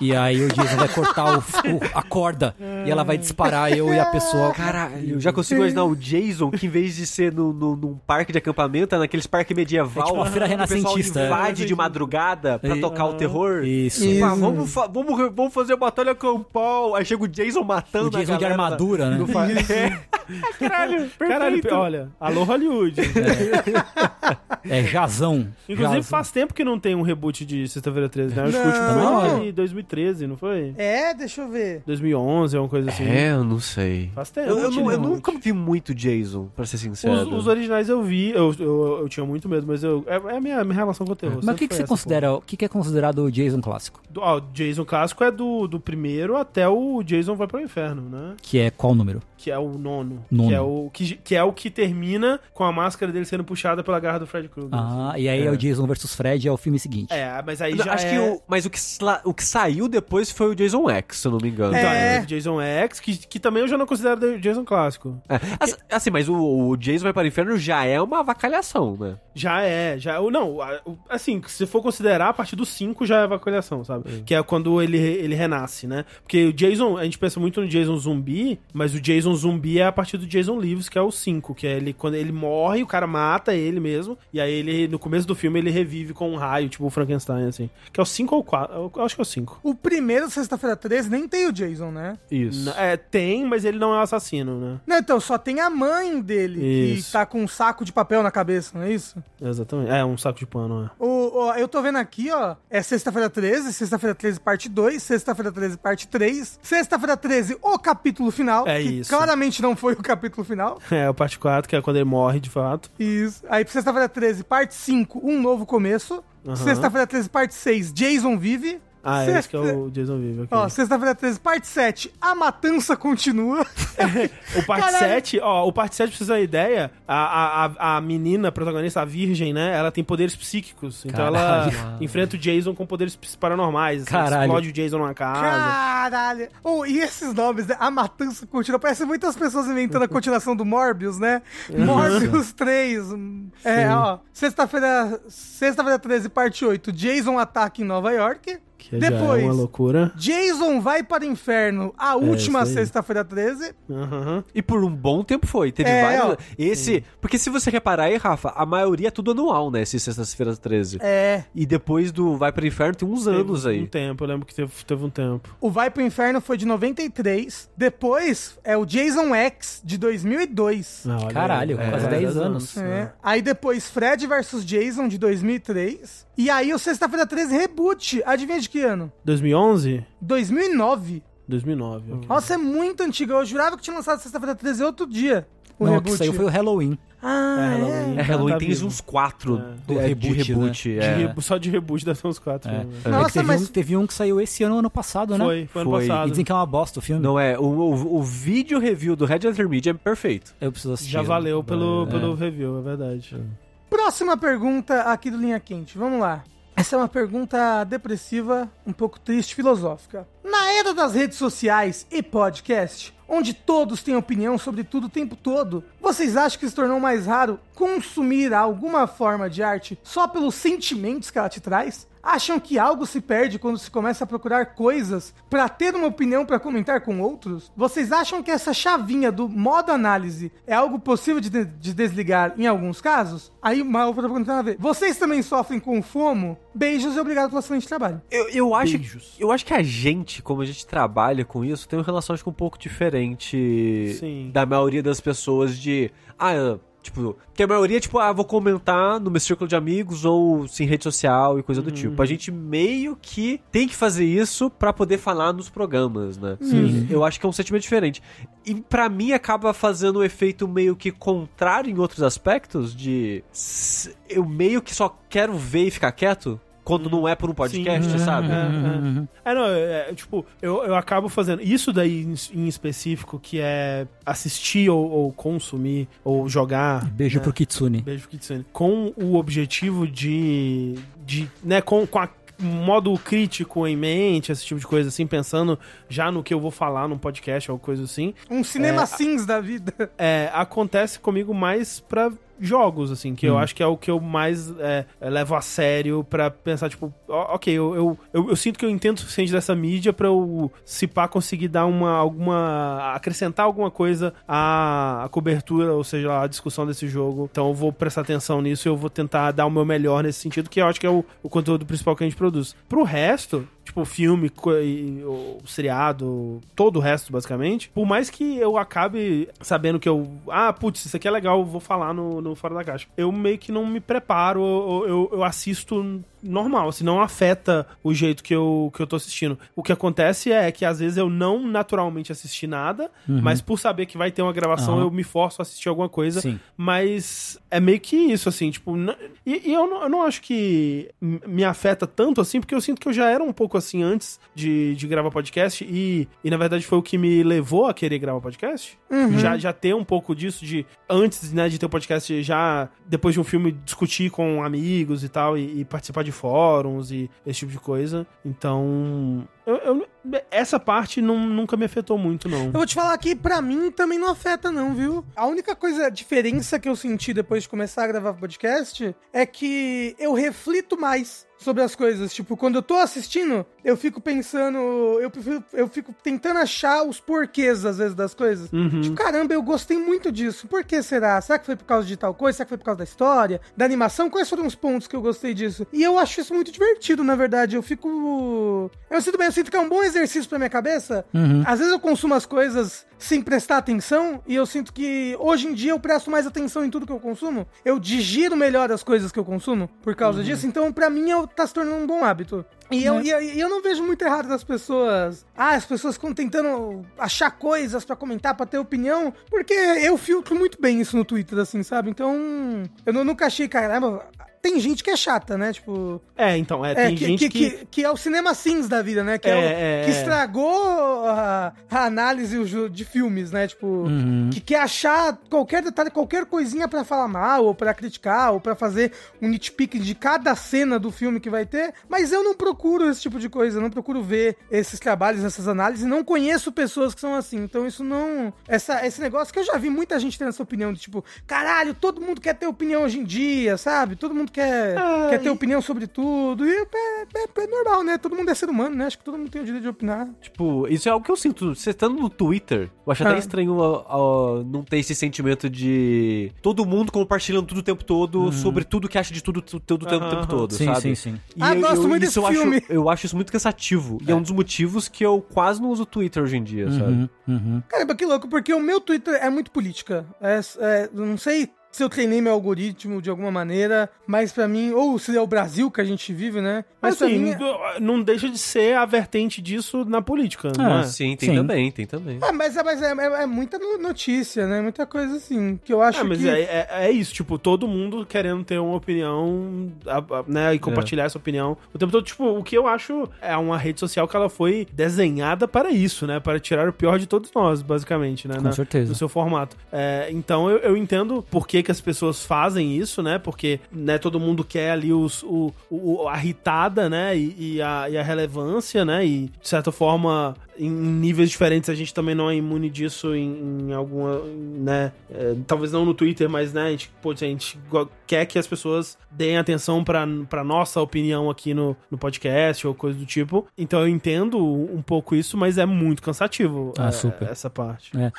e aí o Jason vai cortar o, o- a corda e ela vai disparar eu e a pessoa. Caralho, eu já consigo imaginar o Jason que em vez de ser no, no- num parque de acampamento, é naqueles parques medieval. É tipo uma feira o renascentista, é. invade de madrugada pra E- tocar o terror. Isso. Isso. Ah, vamos, fa- vamos, vamos fazer a batalha campal. Aí chega o Jason matando O Jason a de galera. armadura, né? É. Caralho, Caralho, perfeito. olha, alô Hollywood. É Jazão. Inclusive Jazão. faz tempo que não tem um reboot de Sexta-feira 13, né? Acho que o último foi em 2013, não foi? É, deixa eu ver. 2011, alguma coisa assim. É, eu não sei. Faz tempo. Eu, eu eu nunca vi muito Jason, pra ser sincero. Os, os originais eu vi, eu, eu, eu tinha muito medo, mas eu, é, é a minha, minha relação com o terror. Mas o que, que você considera? O que, que é considerado o Jason clássico? Ó, o Jason clássico é do, do primeiro até o Jason vai pro inferno, né? Que é qual número? Que é o nono. Nono. Que, é o, que, que é o que termina com a máscara dele sendo puxada pela garra do Fred Krueger. Ah, e aí é. o Jason versus Fred, é o filme seguinte. É, mas aí já acho é... que o, mas o que, o que saiu depois foi o Jason X, se eu não me engano. Então, É. é. o Jason X, que, que também eu já não considero de- Jason clássico. É. Assim, assim, mas o, o Jason vai para o inferno já é uma avacalhação, né? Já é, já. o- Não, o- assim, se for considerar, a partir do 5 já é avacalhação, sabe? Que é quando ele, ele renasce, né? Porque o Jason, a gente pensa muito no Jason zumbi, mas o Jason zumbi é a partir do Jason Lives, que é o 5, que é ele quando ele morre, o cara mata ele mesmo, e aí ele, no começo do filme, ele revive com um raio, tipo o Frankenstein, assim. Que é o 5 ou o 4? Eu acho que é o 5. O primeiro, sexta-feira 13, nem tem o Jason, né? Isso. É, tem, mas ele não é o assassino, né? Não, então, só tem a mãe dele Isso. que tá com um saco de papel na cabeça, não é isso? Exatamente. É, um saco de pano, é. O, ó, eu tô vendo aqui, ó. É sexta-feira 13, sexta-feira 13, parte 2, sexta-feira 13, parte 3, sexta-feira 13, o capítulo final. É que isso. Claramente não foi o capítulo final. É, o parte 4, que é quando ele morre, de fato. Isso. Aí, sexta-feira 13, parte 5, um novo começo. Aham. Sexta-feira 13, parte 6, Jason vive. Ah, é esse que é Sexta- o Jason Vive. ok. Ó, sexta-feira 13, parte 7, a matança continua. O parte Caralho. 7, ó, o parte 7, pra vocês terem uma ideia, a, a, a- a menina, a protagonista, a virgem, né? Ela tem poderes psíquicos. Então ela Caralho. enfrenta o Jason com poderes paranormais. Assim, Caralho. Explode o Jason numa casa. Caralho! Oh, e esses nomes, né? A matança continua. Parece muitas pessoas inventando a continuação do Morbius, né? Morbius 3. hum, É, ó. Sexta-feira. Sexta-feira 13, parte 8. Jason ataca em Nova York. Que já Depois. é uma loucura. Jason vai para o inferno. A última isso aí. sexta-feira 13. Aham. E por um bom tempo foi. Teve É, vários. ó. Esse. Porque se você reparar aí, Rafa, a maioria é tudo anual, né? Esse Sextas-feiras 13. É. E depois do Vai pro Inferno tem uns anos Teve Um aí. tempo, eu lembro que teve, teve um tempo. O Vai pro Inferno foi de 93. Depois é o Jason X de 2002. Ah, Caralho, aí. quase É, 10 anos. É. Aí depois Fred vs Jason de 2003. E aí o Sexta-feira 13 reboot. Adivinha de que ano? 2011? 2009. 2009. ok. Nossa, é muito antigo. Eu jurava que tinha lançado Sexta-feira 13 outro dia. O Não, reboot. que saiu foi o Halloween. Ah, É, é. Halloween. É, Halloween Tá tem vivo. uns quatro Do é, reboot, de reboot. De é. Só de reboot deve ter uns 4. É. né? É Nossa, que teve, mas- um, teve um que saiu esse ano, ano passado, né? Foi, foi ano Foi. E passado. dizem que é uma bosta o filme. Não é, o, o, o vídeo review do Red Letter Media é perfeito. Eu preciso assistir. Já valeu pelo, É. pelo review, é verdade. Próxima pergunta aqui do Linha Quente. Vamos lá. Essa é uma pergunta depressiva, um pouco triste, filosófica. Na era das redes sociais e podcast, onde todos têm opinião sobre tudo o tempo todo, vocês acham que se tornou mais raro consumir alguma forma de arte só pelos sentimentos que ela te traz? Acham que algo se perde quando se começa a procurar coisas pra ter uma opinião pra comentar com outros? Vocês acham que essa chavinha do modo análise é algo possível de, de- de desligar em alguns casos? Aí uma outra pergunta tem a ver. Vocês também sofrem com FOMO? Beijos e obrigado pelo excelente trabalho. Eu, eu acho Beijos. eu acho que a gente, como a gente trabalha com isso, tem uma relação acho que um pouco diferente Sim. da maioria das pessoas de ah, tipo, que a maioria tipo, ah, vou comentar no meu círculo de amigos ou em rede social e coisa do tipo. A gente meio que tem que fazer isso pra poder falar nos programas, né? Sim. Eu acho que é um sentimento diferente. E pra mim acaba fazendo um efeito meio que contrário em outros aspectos de eu meio que só quero ver e ficar quieto quando não é por um podcast, Sim. sabe? É, é. É, não, é, é, tipo, eu, eu acabo fazendo. Isso daí em, em específico, que é assistir ou, ou consumir ou jogar. Beijo né? pro Kitsune. Beijo pro Kitsune. Com o objetivo de. de né, com, com a modo crítico em mente, esse tipo de coisa, assim, pensando já no que eu vou falar num podcast ou coisa assim. Um cinema sims da vida. É, acontece comigo mais pra jogos, assim, que eu acho que é o que eu mais é, levo a sério pra pensar, tipo, ok, eu, eu, eu, eu sinto que eu entendo o suficiente dessa mídia pra eu, se pá, conseguir dar uma, alguma, acrescentar alguma coisa à, à cobertura, ou seja, à discussão desse jogo. Então eu vou prestar atenção nisso e eu vou tentar dar o meu melhor nesse sentido, que eu acho que é o, o conteúdo principal que a gente produz. Pro resto, tipo, filme, o seriado, todo o resto, basicamente, por mais que eu acabe sabendo que eu, ah, putz, isso aqui é legal, vou falar no, no Fora da Caixa. Eu meio que não me preparo, eu, eu, eu assisto normal, assim, não afeta o jeito que eu, que eu tô assistindo. O que acontece é que às vezes eu não naturalmente assisti nada, mas por saber que vai ter uma gravação, Aham. eu me forço a assistir alguma coisa. Sim. Mas é meio que isso, assim, tipo. E, e eu, não, eu não acho que me afeta tanto assim, porque eu sinto que eu já era um pouco assim antes de, de gravar podcast. E, e na verdade foi o que me levou a querer gravar podcast. Já, já ter um pouco disso de. Antes né, de ter o podcast, já depois de um filme discutir com amigos e tal, e, e participar de fóruns e esse tipo de coisa. Então. Eu, eu- essa parte não, nunca me afetou muito, não. Eu vou te falar que pra mim também não afeta não, viu? A única coisa, a diferença que eu senti depois de começar a gravar podcast é que eu reflito mais sobre as coisas. Tipo, quando eu tô assistindo, eu fico pensando, eu, prefiro- eu fico tentando achar os porquês, às vezes, das coisas. Tipo, caramba, eu gostei muito disso. Por que será? Será que foi por causa de tal coisa? Será que foi por causa da história? Da animação? Quais foram os pontos que eu gostei disso? E eu acho isso muito divertido, na verdade. Eu fico... Eu sinto bem, eu sinto que é um bom exercício pra minha cabeça. Às vezes eu consumo as coisas sem prestar atenção e eu sinto que hoje em dia eu presto mais atenção em tudo que eu consumo. Eu digiro melhor as coisas que eu consumo por causa disso. Então, pra mim, eu, tá se tornando um bom hábito. E eu, e, eu- e eu não vejo muito errado das pessoas. Ah, as pessoas ficam tentando achar coisas pra comentar, pra ter opinião. Porque eu filtro muito bem isso no Twitter, assim, sabe? Então, eu nu- nunca achei, caramba. Tem gente que é chata, né? Tipo, É, então, é, é, tem que, gente que, que. que, que é o cinema sims da vida, né? Que, é, É, o- é, que é. estragou a, a análise de filmes, né? Tipo, Uhum. que quer achar qualquer detalhe, qualquer coisinha pra falar mal, ou pra criticar, ou pra fazer um nitpick de cada cena do filme que vai ter. Mas eu não procuro esse tipo de coisa, não procuro ver esses trabalhos, essas análises, não conheço pessoas que são assim. Então isso não. Essa, esse negócio que eu já vi muita gente tendo essa opinião de tipo, caralho, todo mundo quer ter opinião hoje em dia, sabe? Todo mundo quer, Ah, quer ter e- opinião sobre tudo. E é, é- é normal, né? Todo mundo é ser humano, né? Acho que todo mundo tem o direito de opinar. Tipo, isso é algo que eu sinto. Você estando no Twitter, eu acho até Ah. estranho ó, ó, não ter esse sentimento de todo mundo compartilhando tudo o tempo todo sobre tudo que acha de tudo, tudo, tudo o tempo, todo, Sim, sabe? sim, sim. E Ah, eu, gosto eu- muito isso desse eu filme. Acho, eu acho isso muito cansativo. E é um dos motivos que eu quase não uso o Twitter hoje em dia, sabe? Uhum, uhum. Caramba, que louco, porque o meu Twitter é muito política. É, é, não sei se eu treinei meu algoritmo de alguma maneira, mas pra mim, ou se é o Brasil que a gente vive, né? Mas assim, mim. é- não deixa de ser a vertente disso na política, não Ah, é? Sim, tem Sim. também, tem também. Ah, mas, é, mas é, é- é muita no- notícia, né? Muita coisa assim. Que eu acho É, mas que. é, é- é isso, tipo, todo mundo querendo ter uma opinião, né, e compartilhar essa opinião o tempo todo. Tipo, o que eu acho é uma rede social que ela foi desenhada para isso, né, para tirar o pior de todos nós, basicamente, né, Com na- certeza. no seu formato. É, então eu, eu entendo por que, que as pessoas fazem isso, né, porque, né, todo mundo quer ali os, o, o- a ritada, né, e, e a, e a relevância, né, e de certa forma em níveis diferentes, a gente também não é imune disso em, em alguma, né? É, talvez não no Twitter, mas, né, a gente, pô, a gente quer que as pessoas deem atenção pra, pra nossa opinião aqui no, no podcast ou coisa do tipo. Então eu entendo um pouco isso, mas é muito cansativo Ah, é, super. essa parte. É,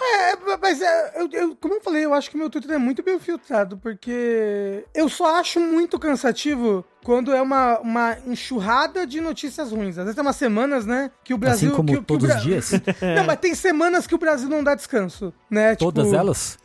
mas é, eu, eu- como eu falei, eu acho que meu Twitter é muito bem filtrado, porque eu só acho muito cansativo quando é uma, uma enxurrada de notícias ruins. Às vezes tem umas semanas, né, que o Brasil... assim como que, que todos Bra- os dias, Não, mas tem semanas que o Brasil não dá descanso, né? todas tipo, elas.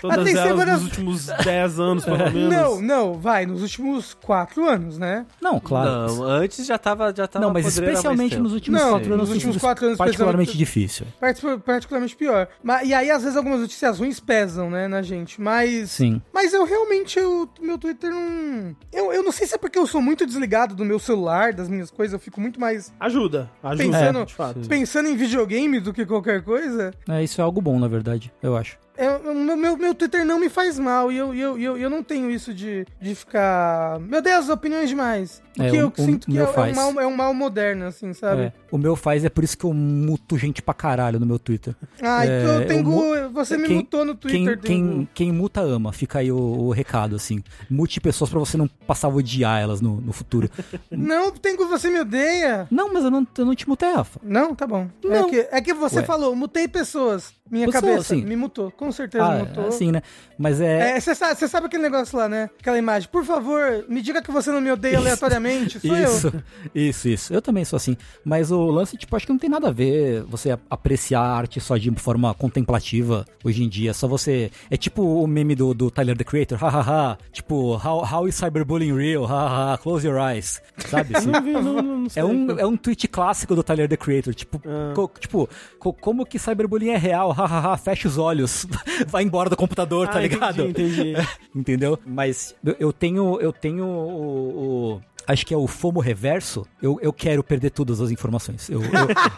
Todas tem elas semanas- nos últimos 10 anos, pelo menos. Não, não, vai, nos últimos quatro anos, né? Não, claro. Não, antes já tava. Já tava Não, mas especialmente nos últimos Não, quatro nos anos tem últimos sido quatro anos, particularmente difícil. Partic- Particularmente pior. Mas, e aí, às vezes, algumas notícias ruins pesam, né, na gente. Mas. Sim. Mas eu realmente, eu, meu Twitter não. Eu, eu não sei se é porque eu sou muito desligado do meu celular, das minhas coisas, eu fico muito mais Ajuda, ajuda, Pensando- de fato. pensando em videogame do que qualquer coisa. É, isso é algo bom, na verdade, eu acho. É, o meu, meu, Twitter não me faz mal e eu, eu, eu, eu não tenho isso de, de ficar. Meu Deus, opiniões demais. É, o- eu o sinto que é, meu é um faz. mal, é um mal moderno, assim, sabe? É. O meu faz é por isso que eu muto gente pra caralho no meu Twitter. Ah, É, então eu Tengu, mu- você me quem- mutou no Quem, Twitter, quem, Tengu. quem muta ama, fica aí o, o recado, assim. Mute pessoas pra você não passar a odiar elas no, no futuro. Não, Tengu, você me odeia. não, mas eu não, eu não te mutei, Rafa. Não, tá bom. É Não. que, é que você Ué. falou, mutei pessoas. Minha cabeça sim. me mutou, com certeza Ah, mutou. assim, né? Mas é. É, você sabe, você sabe aquele negócio lá, né? Aquela imagem. Por favor, me diga que você não me odeia aleatoriamente. Sou eu. Isso, isso, isso. Eu também sou assim. Mas o lance, tipo, acho que não tem nada a ver você apreciar a arte só de forma contemplativa hoje em dia. Só você. É tipo o meme do, do Tyler the Creator, hahaha. tipo, how, how is cyberbullying real? Hahaha, close your eyes. Sabe? Assim? Não vi, não, não sei. É um, é um tweet clássico do Tyler the Creator. Tipo, Ah. co- tipo co- como que cyberbullying é real? Hahaha, fecha os olhos. Vai embora do computador, tá Ah, ligado? Entendi, entendi. Entendeu? Mas eu, eu tenho. Eu tenho o. o- acho que é o FOMO reverso. Eu, eu quero perder todas as informações. Eu, eu,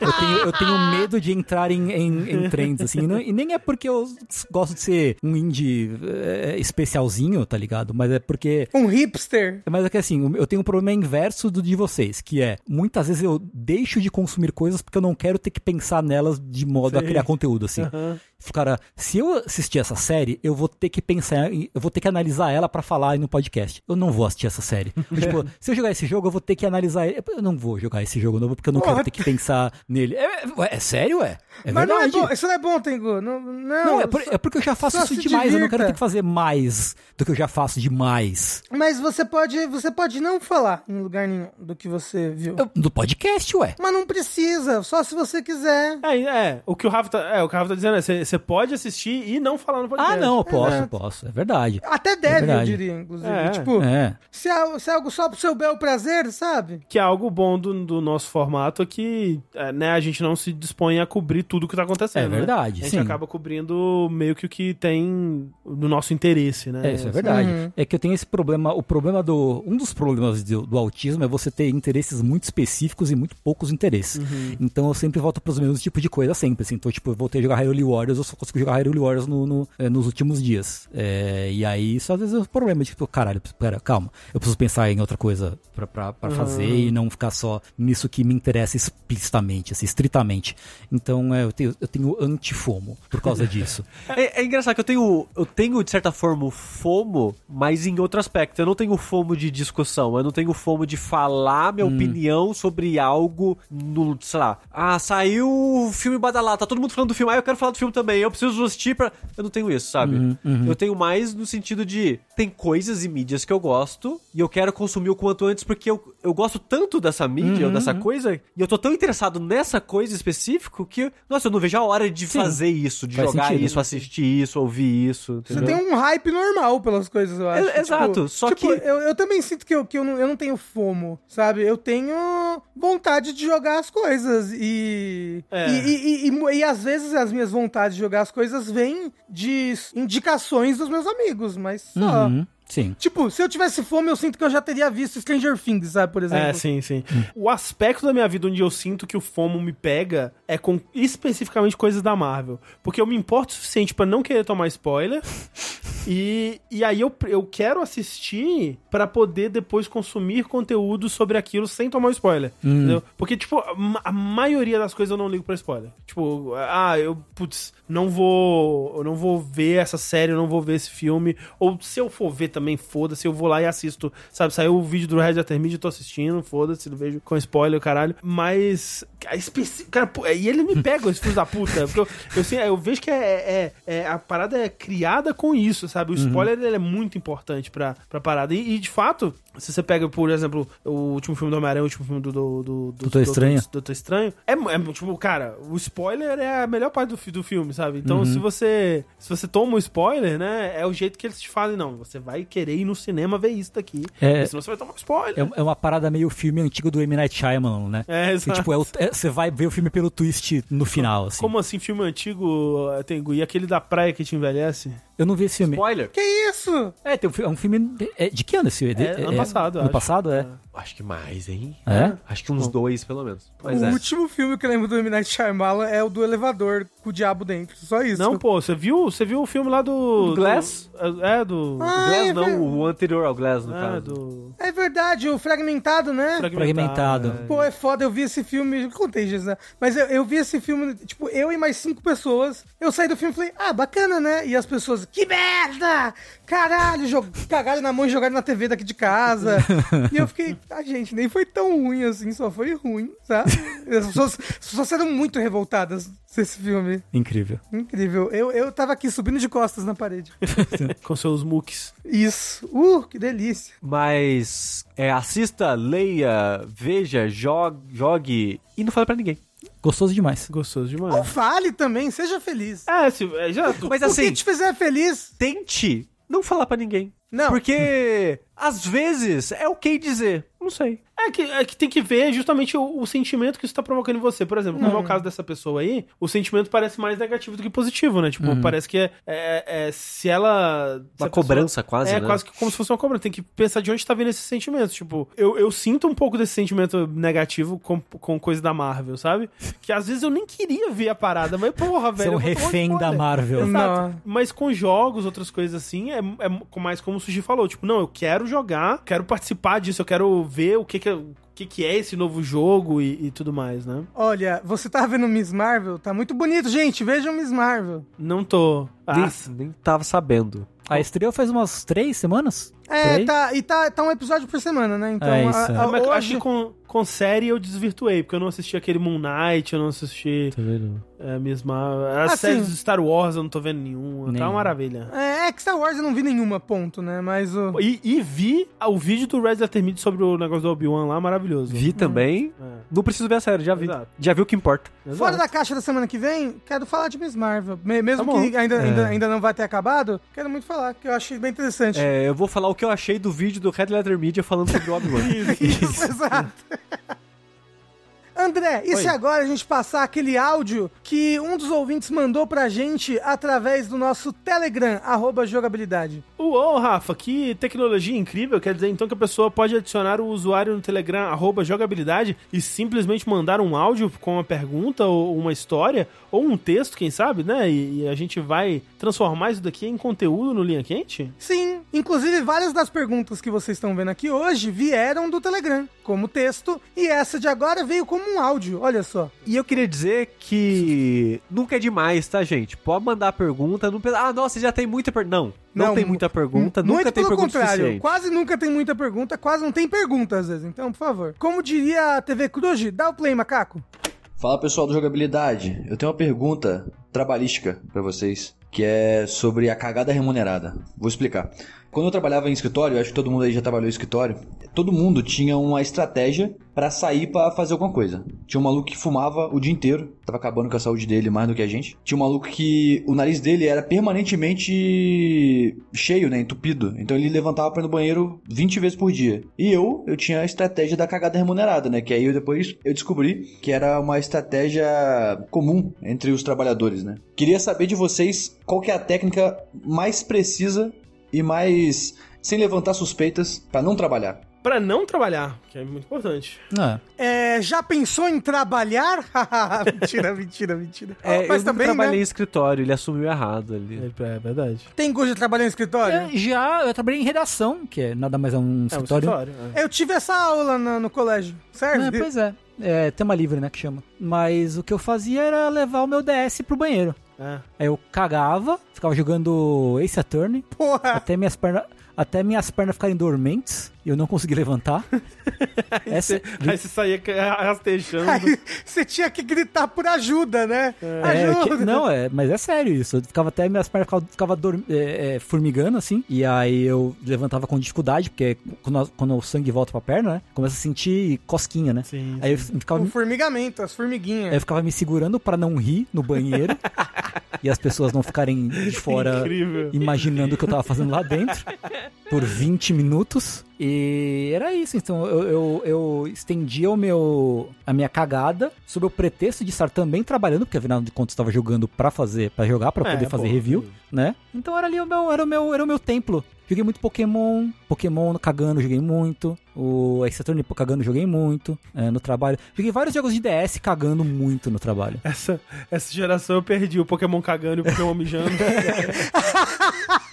eu tenho, eu tenho medo de entrar em, em, em trends, assim. E, não- e nem é porque eu gosto de ser um indie é, especialzinho, tá ligado? Mas é porque. Um hipster. Mas é que assim, eu tenho um problema inverso do de vocês, que é muitas vezes eu deixo de consumir coisas porque eu não quero ter que pensar nelas de modo a Sei. criar conteúdo, assim. Aham. Cara, se eu assistir essa série, eu vou ter que pensar, eu vou ter que analisar ela pra falar aí no podcast. Eu não vou assistir essa série. tipo, se eu jogar esse jogo, eu vou ter que analisar ele. Eu não vou jogar esse jogo novo porque eu não quero What? ter que pensar nele. É, é- é sério, é? É Mas não é verdade. bom. Isso não é bom, Tengu. Não, não, Não, é, por- é porque eu já faço isso demais. Eu não quero divirta. ter que fazer mais do que eu já faço demais. Mas você pode, você pode não falar em lugar nenhum do que você viu. Eu- do podcast, ué. Mas não precisa, só se você quiser. É, é, o que o Rafa tá, é, o que o Rafa tá dizendo é, você você pode assistir e não falar no podcast. Ah, não, eu posso, Exato. posso. É verdade. Até deve, eu verdade. diria, inclusive. É. Tipo, É. se, é, se é algo só pro seu bel prazer, sabe? Que é algo bom do, do nosso formato é que, é, né, a gente não se dispõe a cobrir tudo que tá acontecendo. É né? verdade, A gente sim. acaba cobrindo meio que o que tem no nosso interesse, né? É, isso é verdade. Uhum. É que eu tenho esse problema. O problema do. Um dos problemas do, do autismo é você ter interesses muito específicos e muito poucos interesses. Uhum. Então eu sempre volto pros mesmos tipos de coisa, sempre. Assim. Então, tipo, eu voltei a jogar Hyrule Warriors, eu só consigo jogar Hyrule Warriors no, no- é, nos últimos dias. É, e aí, isso às vezes é o problema. Tipo, caralho, pera, calma. Eu preciso pensar em outra coisa pra, pra, pra fazer e não ficar só nisso que me interessa explicitamente, assim, estritamente. Então, é, eu tenho, eu tenho antifomo por causa disso. É, é engraçado que eu tenho, eu tenho, de certa forma, FOMO, mas em outro aspecto. Eu não tenho FOMO de discussão, eu não tenho FOMO de falar minha opinião sobre algo no, sei lá, ah, saiu o filme Badalá, tá todo mundo falando do filme, ah, eu quero falar do filme também, eu preciso assistir pra... Eu não tenho isso, sabe? Eu tenho mais no sentido de, tem coisas e mídias que eu gosto, e eu quero consumir o quanto antes, porque eu, eu gosto tanto dessa mídia, ou dessa coisa, e eu tô tão interessado nessa coisa específica que, nossa, eu não vejo a hora de Sim. fazer isso, de Faz jogar sentido. isso, assistir isso, ouvir isso. Você entendeu? tem um hype normal pelas coisas, eu acho. É, exato, só tipo, que- Eu, eu também sinto que, eu, que eu, não, eu não tenho fomo, sabe? Eu tenho vontade de jogar as coisas e... É. E, e, e, e- e às vezes as minhas vontades de jogar as coisas vêm de indicações dos meus amigos, mas só. Uhum, sim. Tipo, se eu tivesse fome, eu sinto que eu já teria visto Stranger Things, sabe, por exemplo. É, sim, sim. O aspecto da minha vida onde eu sinto que o FOMO me pega é com especificamente coisas da Marvel. Porque eu me importo o suficiente pra não querer tomar spoiler. E, e aí eu, eu quero assistir pra poder depois consumir conteúdo sobre aquilo sem tomar spoiler. Entendeu? Porque, tipo, a, a maioria das coisas eu não ligo pra spoiler. Tipo, ah, eu, putz, não vou. Eu não vou ver essa série, eu não vou ver esse filme. Ou se eu for ver também, foda-se, eu vou lá e assisto. Sabe, saiu o vídeo do Red Letter Media, eu tô assistindo, foda-se, não vejo com spoiler, caralho. Mas. Especi... Cara, pô, e ele me pega, esse filho da puta. Porque eu, eu, assim, eu vejo que é, é- é- A parada é criada com isso, sabe? O spoiler ele é muito importante pra, pra parada. E, e, de fato, se você pega, por exemplo, o último filme do Homem-Aranha, o último filme do. do, do, do Doutor Estranho. Doutor Estranho. É, é, tipo, cara, o spoiler é a melhor parte do, do filme, sabe? Então, se você se você toma um spoiler, né, é o jeito que eles te fazem, não, você vai querer ir no cinema ver isso daqui. É. senão você vai tomar um spoiler. É, é uma parada meio filme antigo do M. Night Shyamalan, né? É, Que, exato. tipo, é o- é- você vai ver o filme pelo twist no final, assim. Como assim, filme antigo, eh, tem e aquele da praia que te envelhece? Eu não vi esse filme. Spoiler? Que isso? É, tem um, é um filme. De, é, de que ano esse filme? É, ano passado, eu Ano acho. passado, é. Acho que mais, hein? É? Acho que uns dois, pelo menos. Mas o é. último filme que eu lembro do M. Night Shyamalan é o do elevador com o diabo dentro. Só isso. Não, pô, você viu, você viu o filme lá do... Do Glass? do- é, do... Ah, O Glass é não, ver- o anterior ao Glass, no é, caso. do... É verdade, o fragmentado, né? Fragmentado. é. Pô, é foda, eu vi esse filme, contei, Jesus, né? Mas eu, eu vi esse filme, tipo, eu e mais cinco pessoas, eu saí do filme e falei, ah, bacana, né? E as pessoas, que merda! Caralho, jog... cagaram na mão e jogaram na TV daqui de casa. e eu fiquei, ah, gente, nem foi tão ruim assim, só foi ruim, sabe? As pessoas, as pessoas eram muito revoltadas desse filme. Incrível. Incrível. Eu, eu tava aqui subindo de costas na parede. Com seus mooks. Isso. Uh, que delícia. Mas é, assista, leia, veja, jogue, jogue e não fale pra ninguém. Gostoso demais. Gostoso Ou demais. fale também, seja feliz. É, se, é, já... Mas o assim, que te fizer feliz, tente não falar pra ninguém. Não. Porque às vezes é ok dizer. Não sei. É que, é que tem que ver justamente o, o sentimento que isso tá provocando em você. Por exemplo, como é o caso dessa pessoa aí, o sentimento parece mais negativo do que positivo, né? Tipo, parece que é, é- é- se ela. se Uhum. Uma a pessoa- cobrança quase, É, né? quase que como se fosse uma cobrança. Tem que pensar de onde tá vindo esse sentimento. Tipo, eu, eu sinto um pouco desse sentimento negativo com, com coisa da Marvel, sabe? Que às vezes eu nem queria ver a parada, mas porra, Você velho. é um eu vou tomar refém da. Marvel. Exato. Não. Mas com jogos, outras coisas assim, é, é mais como o Suji falou. Tipo, não, eu quero jogar, quero participar disso, eu quero ver o que que, o que, que é esse novo jogo e, e tudo mais, né? Olha, você tá vendo Miss Marvel? Tá muito bonito, gente. Vejam Miss Marvel. Não tô. Ah, Nem, nem tava sabendo. A estreia faz umas três semanas? É, tá, e tá, tá um episódio por semana, né? Então, É isso, a- é. a- mas eu acho hoje... que com, com série eu desvirtuei, porque eu não assisti aquele Moon Knight, eu não assisti Tá vendo? é, mesma. As Assim- séries de Star Wars eu não tô vendo nenhuma. Tá uma maravilha. É, é que Star Wars eu não vi nenhuma, ponto, né? Mas o... E, e vi o vídeo do Red Media sobre o negócio do Obi-Wan lá, maravilhoso. Vi também. É. Não preciso ver a série, já vi. Exato. Já vi o que importa. Exato. Fora da caixa da semana que vem, quero falar de Miss Marvel. Me- Mesmo Tá que ainda, É. ainda, ainda não vai ter acabado, quero muito falar, que eu achei bem interessante. É, eu vou falar o que eu achei do vídeo do Red Letter Media falando sobre o Obi-Wan. Isso, exato. André, e se Oi. agora a gente passar aquele áudio que um dos ouvintes mandou pra gente através do nosso Telegram, arroba jogabilidade? Uou, Rafa, que tecnologia incrível. Quer dizer, então, que a pessoa pode adicionar o usuário no Telegram, arroba jogabilidade, e simplesmente mandar um áudio com uma pergunta, ou uma história, ou um texto, quem sabe, né? E, e a gente vai transformar isso daqui em conteúdo no Linha Quente? Sim, inclusive várias das perguntas que vocês estão vendo aqui hoje vieram do Telegram, como texto, e essa de agora veio como um áudio, olha só. E eu queria dizer que nunca é demais, tá, gente? Pode mandar pergunta, não pensa, ah, nossa, já tem muita pergunta. Não, não, Não, tem mu- muita pergunta, Muito nunca tem pelo pergunta contrário, suficiente. quase nunca tem muita pergunta, quase não tem pergunta às vezes. Então, por favor. Como diria a TV Cruz, dá o play, macaco. Fala pessoal do Jogabilidade, eu tenho uma pergunta trabalhística pra vocês, que é sobre a cagada remunerada. Vou explicar. Quando eu trabalhava em escritório, acho que todo mundo aí já trabalhou em escritório, todo mundo tinha uma estratégia pra sair pra fazer alguma coisa. Tinha um maluco que fumava o dia inteiro, tava acabando com a saúde dele mais do que a gente. Tinha um maluco que o nariz dele era permanentemente cheio, né, entupido. Então ele levantava pra ir no banheiro 20 vezes por dia. E eu, eu tinha a estratégia da cagada remunerada, né, que aí eu depois eu descobri que era uma estratégia comum entre os trabalhadores, né. Queria saber de vocês qual que é a técnica mais precisa e mais sem levantar suspeitas pra não trabalhar. Pra não trabalhar, que é muito importante. É. É, já pensou em trabalhar? mentira, mentira, mentira. É, Mas eu também, também trabalhei né? em escritório, ele assumiu errado ali. É, é verdade. Tem gosto de trabalhar em escritório? É, já eu trabalhei em redação, que é nada mais é um É um escritório. escritório. é. Eu tive essa aula no, no colégio, certo? É, pois é. É tema livre, né, que chama. Mas o que eu fazia era levar o meu DS pro banheiro. É. Aí eu cagava, ficava jogando Ace Attorney, Porra. até minhas pernas até minhas pernas ficarem dormentes eu não consegui levantar. Essa, Aí você saía rastejando. Aí você tinha que gritar por ajuda, né? É, Ajuda. tinha- não, é, mas é sério isso. Eu ficava até minhas pernas ficavam, ficava dorm- é, é, formigando assim. E aí eu levantava com dificuldade, porque quando, quando o sangue volta pra perna, né? Começa a sentir cosquinha, né? Sim, Aí eu ficava, O formigamento, as formiguinhas. aí eu ficava me segurando pra não rir no banheiro e as pessoas não ficarem de fora Incrível. imaginando o que eu tava fazendo lá dentro por 20 minutos. E era isso, então eu, eu, eu estendia o meu, a minha cagada sob o pretexto de estar também trabalhando, porque afinal de contas eu estava jogando pra fazer, para jogar, pra É, poder fazer pô, review, né? Então era ali o meu, era o meu, era o meu templo. Joguei muito Pokémon, Pokémon cagando, joguei muito. O Attorney cagando, joguei muito é, no trabalho. Joguei vários jogos de DS cagando muito no trabalho. Essa, essa geração eu perdi o Pokémon cagando e o Pokémon mijando.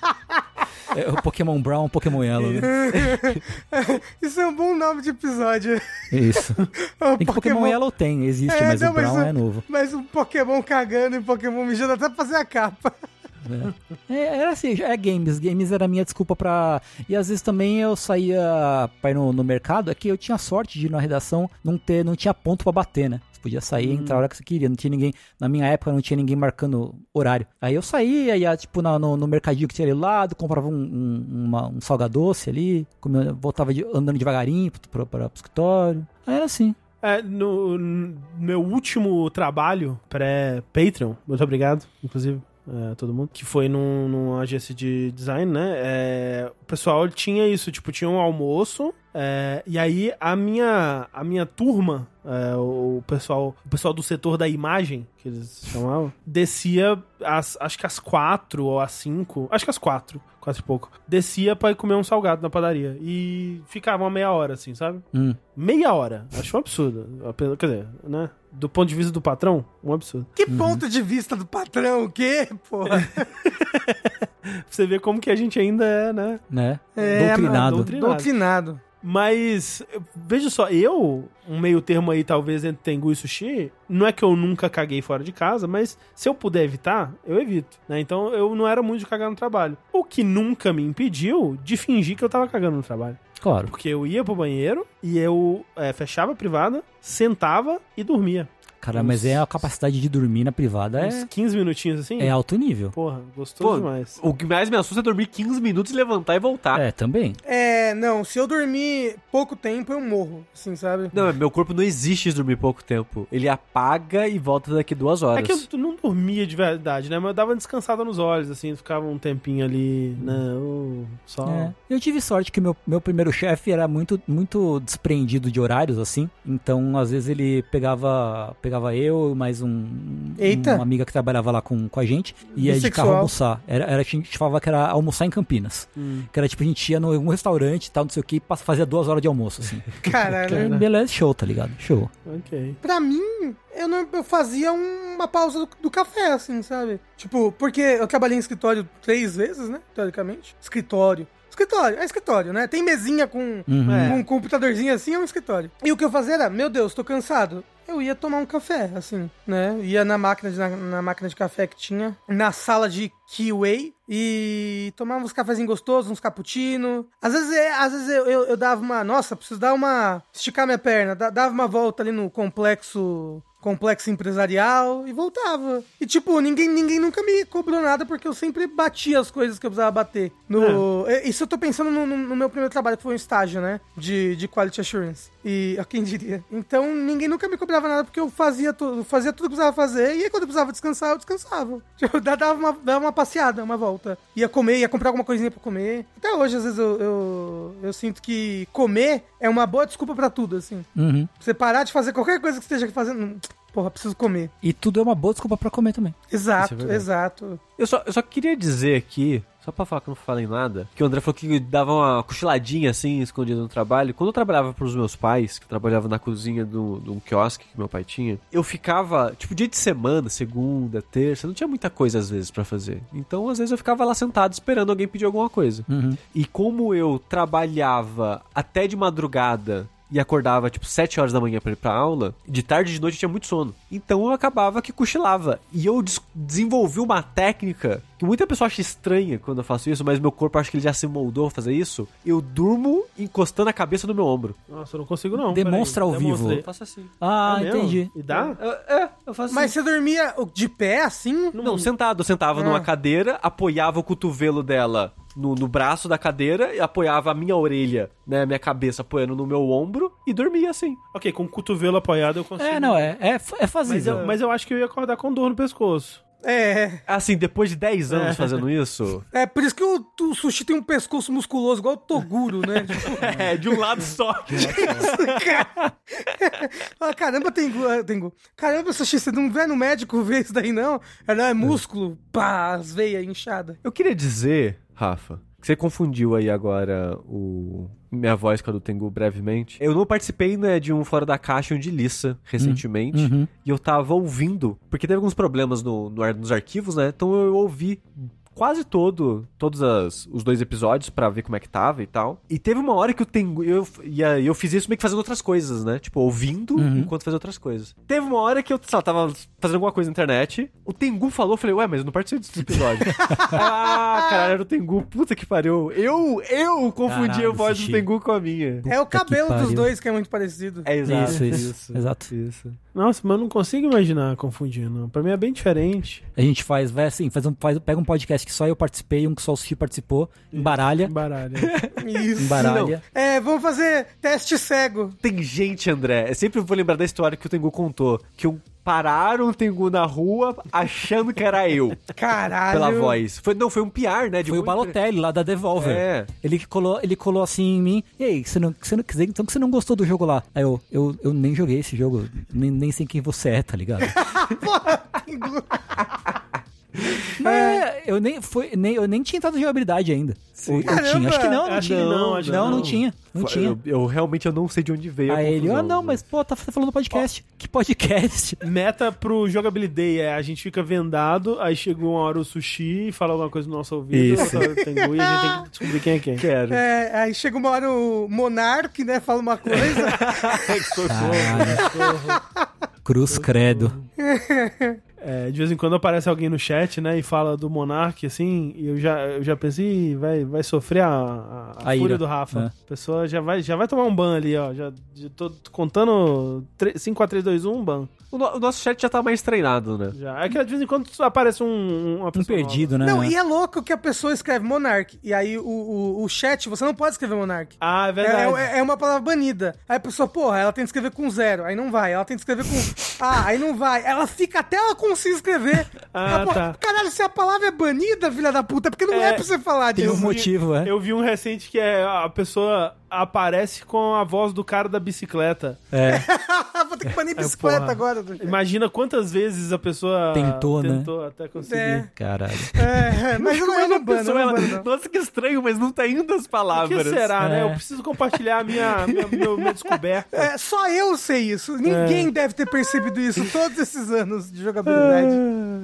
É, o Pokémon Brown, Pokémon Yellow, né? Isso é um bom nome de episódio. Isso. O Tem que Pokémon Yellow tem, existe, É, mas não, o Brown mas o- é novo. Mas o Pokémon cagando e Pokémon mijando até pra fazer a capa. É, era assim, é games. Games era a minha desculpa pra. E às vezes também eu saía pra ir no, no mercado. É que eu tinha sorte de ir na redação não ter, não tinha ponto pra bater, né? Podia sair e entrar a hora que você queria. Não tinha ninguém. Na minha época não tinha ninguém marcando horário. Aí eu saía, ia tipo na- no, no mercadinho que tinha ali do lado, comprava um, um, uma- um salgadoce ali, comia, voltava de- andando devagarinho pro, pro, pro escritório. Aí era assim. É, no, no meu último trabalho pré-Patreon, muito obrigado, inclusive, é, todo mundo, que foi num, numa agência de design, né? É, o pessoal tinha isso, tipo, tinha um almoço, é, e aí a minha, a minha turma, é, o pessoal, o pessoal do setor da imagem, que eles chamavam, descia acho que às quatro ou às cinco, acho que às quatro, quase pouco, descia pra ir comer um salgado na padaria, e ficava uma meia hora, assim, sabe? Hum. Meia hora. Acho um absurdo. Quer dizer, né? Do ponto de vista do patrão, um absurdo. Que ponto de vista do patrão, o quê, porra? Pra você ver como que a gente ainda é, né? Né? É, Doutrinado. doutrina- Doutrinado. Mas, veja só, eu, um meio termo aí, talvez, entre Tengu e Sushi, não é que eu nunca caguei fora de casa, mas se eu puder evitar, eu evito, né? Então, eu não era muito de cagar no trabalho. O que nunca me impediu de fingir que eu tava cagando no trabalho. Claro. Porque eu ia pro banheiro e eu é, fechava a privada, sentava e dormia. Cara, mas é a capacidade de dormir na privada Uns é, 15 minutinhos assim. é alto nível. Porra, gostoso Pô, demais. O que mais me assusta é dormir 15 minutos e levantar e voltar. É, também. É, não, se eu dormir pouco tempo, eu morro, assim, sabe? Não, meu corpo não existe de dormir pouco tempo. Ele apaga e volta daqui duas horas. É que eu não dormia de verdade, né? Mas eu dava uma descansada nos olhos, assim, ficava um tempinho ali, né? ô, só. É. Eu tive sorte que meu, meu primeiro chefe era muito, muito desprendido de horários, assim. Então, às vezes, ele pegava, pegava eu e mais um, Eita. uma amiga que trabalhava lá com, com a gente e ia de carro almoçar. Era, era, a gente falava que era almoçar em Campinas. Hum. Que era tipo, a gente ia num restaurante e tal, não sei o que, e fazia duas horas de almoço, assim. Caralho. Beleza, show, tá ligado? Show. Ok. Pra mim, eu, não, eu fazia uma pausa do, do café, assim, sabe? Tipo, porque eu trabalhei em escritório três vezes, né? Teoricamente. Escritório. Escritório, é escritório, né? Tem mesinha com, Uhum. É. com um computadorzinho assim, é um escritório. E o que eu fazia era, meu Deus, tô cansado. Eu ia tomar um café, assim, né? Ia na máquina de, na, na máquina de café que tinha, na sala de Keyway, e tomava uns cafezinhos gostosos, uns cappuccino. Às vezes, é, às vezes eu, eu, eu dava uma, nossa, preciso dar uma, esticar minha perna, da- dava uma volta ali no complexo complexo empresarial e voltava. E tipo, ninguém, ninguém nunca me cobrou nada porque eu sempre batia as coisas que eu precisava bater. No, é, Isso eu tô pensando no, no- meu primeiro trabalho, que foi um estágio, né? De, de Quality Assurance. E ó, quem diria. Então ninguém nunca me cobrava nada porque eu fazia tudo, fazia tudo que precisava fazer. E aí quando eu precisava descansar, eu descansava. Tipo, eu dava uma, dava uma passeada, uma volta. Ia comer, ia comprar alguma coisinha pra comer. Até hoje, às vezes, eu, eu, eu sinto que comer é uma boa desculpa pra tudo, assim. Uhum. Você parar de fazer qualquer coisa que esteja fazendo. Porra, preciso comer. E tudo é uma boa desculpa pra comer também. Isso é Exato, exato. Eu só, eu só queria dizer aqui, só pra falar que eu não falei nada, que o André falou que dava uma cochiladinha assim, escondida no trabalho. Quando eu trabalhava pros meus pais, que eu trabalhava na cozinha do- de um quiosque que meu pai tinha, eu ficava, tipo, dia de semana, segunda, terça, não tinha muita coisa às vezes pra fazer. Então, às vezes eu ficava lá sentado esperando alguém pedir alguma coisa. Uhum. E como eu trabalhava até de madrugada e acordava tipo 7 horas da manhã pra ir pra aula, de tarde e de noite eu tinha muito sono. Então eu acabava que cochilava. E eu des- desenvolvi uma técnica que muita pessoa acha estranha quando eu faço isso, mas meu corpo acho que ele já se moldou a fazer isso. Eu durmo encostando a cabeça no meu ombro. Nossa, eu não consigo não. Demonstra ao vivo. Eu faço assim. Ah, É entendi. E dá? É, eu faço Mas você dormia de pé, assim? Não, sentado. Eu sentava Ah. numa cadeira, apoiava o cotovelo dela no, no braço da cadeira e apoiava a minha orelha, né, minha cabeça apoiando no meu ombro e dormia assim. Ok, com o cotovelo apoiado eu consigo. É, não, é, é, é Mas fazível. eu, mas eu acho que eu ia acordar com dor no pescoço. É. Assim, depois de 10 anos fazendo isso, É por isso que o, o sushi tem um pescoço musculoso, igual o Toguro, né? Tipo, é de um lado só. ah, caramba, Tengu, ah, Tengu. Caramba, sushi, você não vai no médico ver isso daí, não? É, não, é músculo, pá, as veias inchadas. Eu queria dizer, Rafa, que você confundiu aí agora o minha voz com a do Tengu brevemente. Eu não participei, né, de um Fora da Caixa de Lissa recentemente. Uhum. E eu tava ouvindo, porque teve alguns problemas no, no nos arquivos, né? Então eu ouvi quase todo, todos as- os dois episódios pra ver como é que tava e tal. E teve uma hora que o Tengu, eu, e aí eu fiz isso meio que fazendo outras coisas, né? Tipo, ouvindo enquanto fazia outras coisas. Teve uma hora que eu, sei lá, tava fazendo alguma coisa na internet, o Tengu falou, eu falei, ué, mas eu não participei desse episódio. ah, caralho, era o Tengu, puta que pariu. Eu, eu confundi Caralho, a voz Sushi. do Tengu com a minha. É o cabelo dos dois que é muito parecido. É exato. Isso, isso, exato. Isso. Nossa, mas eu não consigo imaginar confundindo. Pra mim é bem diferente. A gente faz, vai assim, faz um, faz, pega um podcast que só eu participei, um que só o Sushi participou, embaralha, Baralho. Isso. embaralha. É, vamos fazer teste cego. Tem gente, André, eu sempre vou lembrar da história que o Tengu contou, que um pararam o Tengu na rua achando que era eu, Caralho. pela voz. Foi, não, foi um PR, né? de Foi o um- Balotelli lá da Devolver. É. Ele colou, ele colou assim em mim. E aí, você não, você não quiser, então que você não gostou do jogo lá? Aí eu, eu, eu nem joguei esse jogo, nem, nem sei quem você é, tá ligado? É, eu nem, foi, nem, eu nem tinha entrado jogabilidade ainda. Eu Caramba! tinha, acho que não, não Acho que tinha. não, acho que não, não não. tinha. Não Foi- tinha. Eu, eu realmente eu não sei de onde veio a Aí ele, ah não, né? mas pô, tá falando podcast. Que podcast? Meta pro jogabilidade é a gente fica vendado, aí chega uma hora o sushi e fala alguma coisa no nosso ouvido, Isso. Tengu, e a gente tem que descobrir quem é quem. Quero. É, aí chega uma hora o Monark, né, fala uma coisa. Cruz credo. É, de vez em quando aparece alguém no chat, né, e fala do Monark, assim, e eu já, eu já pensei, "Ih, vai, vai sofrer a, a, a A fúria ira. do Rafa. É. A pessoa já vai, já vai tomar um ban ali, ó. Já, já tô contando 3, 5, 4, 3, 2, 1, um ban. O, no- o nosso chat já tá mais treinado, né? Já. É que de vez em quando aparece um, uma Um perdido, né? Não, e é louco que a pessoa escreve Monark. E aí o, o, o chat, você não pode escrever Monark. Ah, é É, verdade. é- é uma palavra banida. Aí a pessoa, porra, ela tem que escrever com zero. Aí não vai. Ela tem que escrever com. Ah, aí não vai. Ela fica até ela conseguir escrever. Ah, pô, tá. Caralho, se a palavra é banida, filha da puta, é porque não é, É, pra você falar Tem disso. um motivo, é. Eu vi um recente que é a pessoa aparece com a voz do cara da bicicleta. É. Vou ter que banir Aí, bicicleta porra. agora. Imagina quantas vezes a pessoa Tentou, né? tentou até conseguir. É. Caralho. É, mas eu não, eu não bano, ela- não. Nossa, que estranho, mas não tá indo as O que palavras. será, né? É. Eu preciso compartilhar a minha, minha, meu- minha descoberta. É, só eu sei isso. Ninguém deve ter percebido isso todos esses anos de jogabilidade.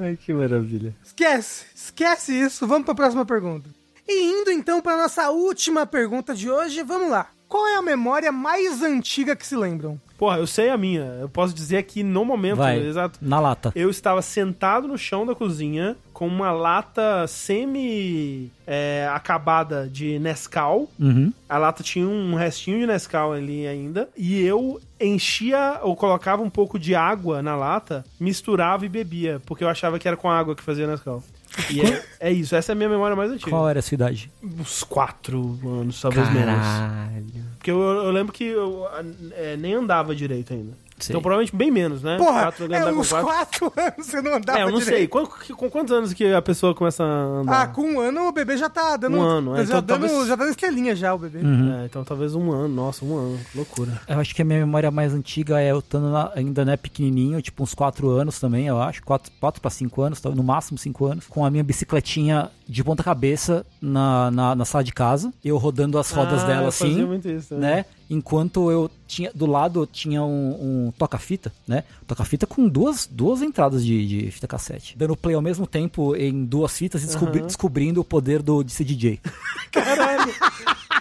Ai, que maravilha. Esquece, esquece isso. Vamos para a próxima pergunta. E indo então para nossa última pergunta de hoje, vamos lá. Qual é a memória mais antiga que se lembram? Porra, eu sei a minha. Eu posso dizer que no momento, Vai. exato. Na lata. Eu estava sentado no chão da cozinha com uma lata semi é, acabada de Nescau. Uhum. A lata tinha um restinho de Nescau ali ainda. E eu enchia ou colocava um pouco de água na lata, misturava e bebia. Porque eu achava que era com água que fazia Nescau. E é, é isso, essa é a minha memória mais antiga. Qual era a sua idade? Uns quatro anos, talvez menos. Caralho. Porque eu, eu lembro que eu é, nem andava direito ainda. Sei. Então provavelmente bem menos, né? Porra, Quatro, é uns quatro. 4 anos você não andava É, eu não sei. direito. Com, quantos anos que a pessoa começa a andar? Ah, com um ano o bebê já tá dando. Um ano, é, já, então dando talvez- já tá dando estrelinha já, o bebê. É, então talvez um ano. Nossa, um ano. Loucura. Eu acho que a minha memória mais antiga é eu estando ainda né, pequenininho, tipo uns 4 anos também, eu acho. 4, quatro para 5 anos, tá, no máximo 5 anos. Com a minha bicicletinha de ponta cabeça na, na, na sala de casa. Eu rodando as rodas Ah, dela assim, muito isso, né? Enquanto eu tinha, do lado tinha um, um toca-fita, né? Toca-fita com duas, duas entradas de, de fita cassete. Dando play ao mesmo tempo em duas fitas e descobri- Aham. descobrindo o poder do, de ser DJ. Caralho.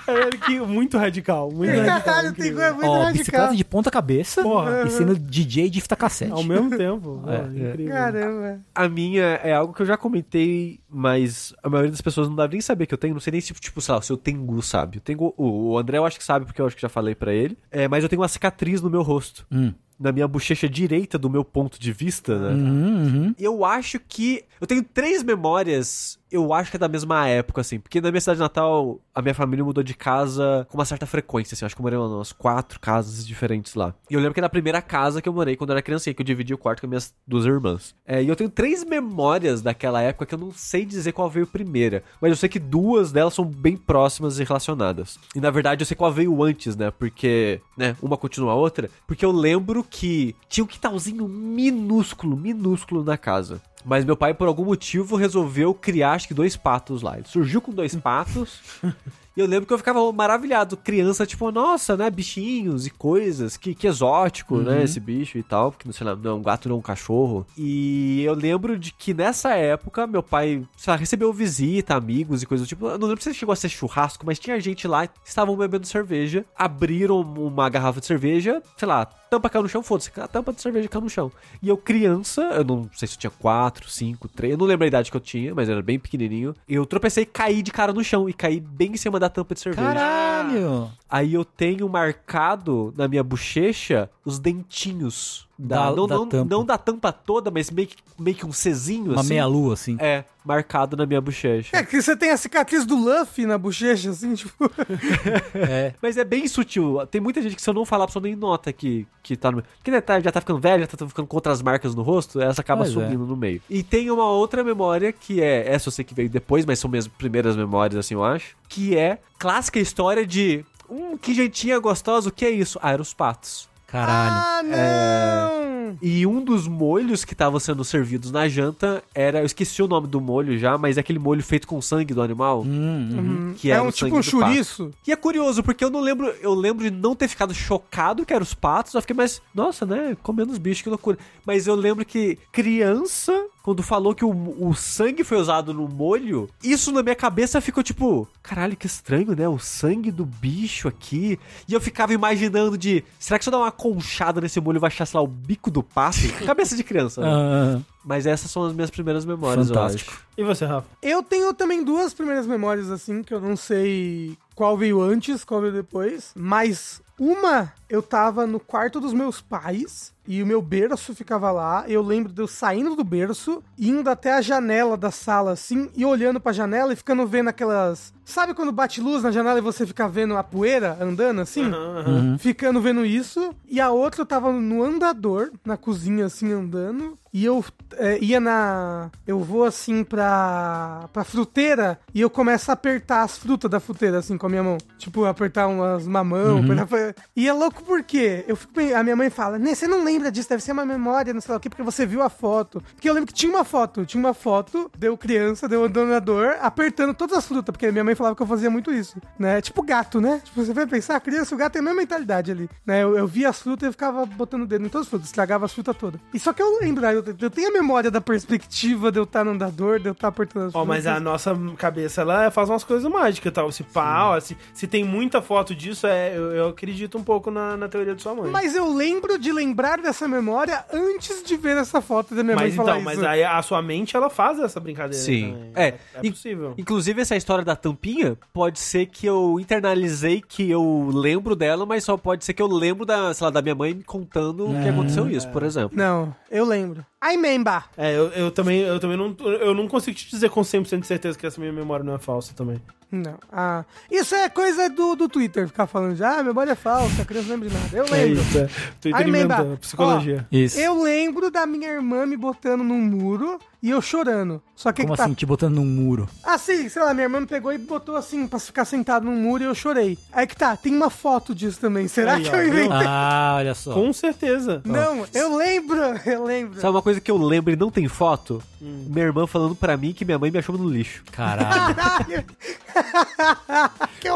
Caralho, que muito radical. Muito radical. Caralho, tem coisa muito Ó, radical. bicicleta de ponta cabeça Porra. e sendo DJ de fita cassete. Ao mesmo tempo. Pô, É, incrível. Caramba. A minha é algo que eu já comentei, mas a maioria das pessoas não deve nem saber que eu tenho. Não sei nem se, tipo, sei lá, se o Tengu sabe. Eu tenho, o, o André eu acho que sabe, porque eu acho que já falei pra ele. É, mas eu tenho uma cicatriz no meu rosto. Hum. Na minha bochecha direita, do meu ponto de vista, né? Uhum, uhum. Eu acho que. Eu tenho três memórias, eu acho que é da mesma época, assim. Porque na minha cidade natal, a minha família mudou de casa com uma certa frequência, assim. Acho que eu morei umas quatro casas diferentes lá. E eu lembro que na primeira casa que eu morei quando eu era criancinha, que eu dividi o quarto com minhas duas irmãs. É, e eu tenho três memórias daquela época que eu não sei dizer qual veio primeira. Mas eu sei que duas delas são bem próximas e relacionadas. E na verdade eu sei qual veio antes, né? Porque, né, uma continua a outra. Porque eu lembro que tinha um quintalzinho minúsculo, minúsculo na casa. Mas meu pai, por algum motivo, resolveu criar, acho que dois patos lá. Ele surgiu com dois patos. E eu lembro que eu ficava maravilhado, criança, tipo, nossa, né, bichinhos e coisas, que, que exótico, né, esse bicho e tal, porque, sei lá, não é um gato, não é um cachorro. E eu lembro de que nessa época, meu pai, sei lá, recebeu visita, amigos e coisas do tipo, eu não lembro se chegou a ser churrasco, mas tinha gente lá, estavam bebendo cerveja, abriram uma garrafa de cerveja, sei lá, tampa caiu no chão, foda-se, a tampa de cerveja caiu no chão. E eu, criança, eu não sei se eu tinha 4, 5, 3, eu não lembro a idade que eu tinha, mas era bem pequenininho. Eu tropecei e caí de cara no chão, e caí bem em cima da tampa de cerveja. Caralho! Aí eu tenho marcado na minha bochecha os dentinhos. Da, Da- não, da não, tampa. não da tampa toda, mas meio que, meio que um Czinho Uma assim. meia-lua, assim. É, marcado na minha bochecha. É que você tem a cicatriz do Luffy na bochecha, assim, tipo. É. Mas é bem sutil. Tem muita gente que se eu não falar, a pessoa nem nota que, que tá no. Porque né, tá- já tá ficando velho, já tá ficando com outras marcas no rosto, essa acaba Pois é. sumindo no meio. E tem uma outra memória que é, essa eu sei que veio depois, mas são minhas primeiras memórias, assim, eu acho. Que é clássica história de. Hum, que jeitinha gostosa, o que é isso? Ah, eram os patos. Caralho. Ah, não! E um dos molhos que estavam sendo servidos na janta era. Eu esqueci o nome do molho já, mas é aquele molho feito com sangue do animal. Hum, uhum. Hum, Que é um o tipo um chouriço. E é curioso, porque eu não lembro. Eu lembro de não ter ficado chocado que eram os patos. Eu fiquei mais. Nossa, né? Comendo os bichos, que loucura. Mas eu lembro que criança, quando falou que o, o sangue foi usado no molho, isso na minha cabeça ficou tipo. Caralho, que estranho, né? O sangue do bicho aqui. E eu ficava imaginando de. Será que se eu dar uma conchada nesse molho vai achar, sei lá, o bico do pato? Cabeça de criança, né? Mas essas são as minhas primeiras memórias, Fantástico. eu acho. E você, Rafa? Eu tenho também duas primeiras memórias, assim, que eu não sei qual veio antes, qual veio depois. Mas uma, eu tava no quarto dos meus pais e o meu berço ficava lá. Eu lembro de eu saindo do berço, indo até a janela da sala, assim, e olhando pra janela e ficando vendo aquelas. Sabe quando bate luz na janela e você fica vendo a poeira andando assim? uhum. Ficando vendo isso. E a outra eu tava no andador, na cozinha, assim, andando. E eu é, ia na. Eu vou assim pra. pra fruteira e eu começo a apertar as frutas da fruteira, assim, com a minha mão. Tipo, apertar umas mamão. apertar- E é louco porque eu fico, bem- a minha mãe fala, né, você não lembra disso, deve ser uma memória, não sei lá o quê, porque você viu a foto. Porque eu lembro que tinha uma foto, tinha uma foto, deu criança, deu andador, apertando todas as frutas, porque minha mãe falava que eu fazia muito isso, né? Tipo gato, né? Tipo, você vai pensar, a criança o gato tem a mesma mentalidade ali, né? Eu, eu via as frutas e ficava botando o dedo em todas as frutas, estragava as frutas todas. E só que eu lembro, né? Eu, eu tenho a memória da perspectiva de eu estar no andador, de eu estar apertando as Ó, frutas. mas a nossa cabeça, ela faz umas coisas mágicas, tal. Se pá, ó, se, se tem muita foto disso, é, eu, eu acredito um pouco na, na teoria de sua mãe. Mas eu lembro de lembrar dessa memória antes de ver essa foto da minha mãe Mas falar então, isso. mas aí a sua mente, ela faz essa brincadeira Sim. também. É, É, in- possível. Inclusive, essa história da tampinha, pode ser que eu internalizei que eu lembro dela, mas só pode ser que eu lembro da, sei lá, da minha mãe me contando que aconteceu isso, por exemplo. Não, eu lembro. Ai, memba! É, eu, eu também, eu também não, eu não consigo te dizer com 100% de certeza que essa minha memória não é falsa também. Não. Ah, isso é coisa do, do Twitter, ficar falando já, ah, memória é falsa, a criança não lembra de nada. Eu É lembro. isso, é. Twitter Aí, psicologia. Isso. Eu lembro da minha irmã me botando num muro e eu chorando. Só que Como que tá... assim, te botando num muro? Assim, sei lá, minha irmã me pegou e botou assim pra ficar sentado num muro e eu chorei. Aí que tá, tem uma foto disso também. Será Aí, que ó, eu inventei? Ah, olha só. Com certeza. Não, eu lembro, eu lembro. Sabe uma coisa que eu lembro e não tem foto? Minha irmã falando pra mim que minha mãe me achou no lixo. Caralho.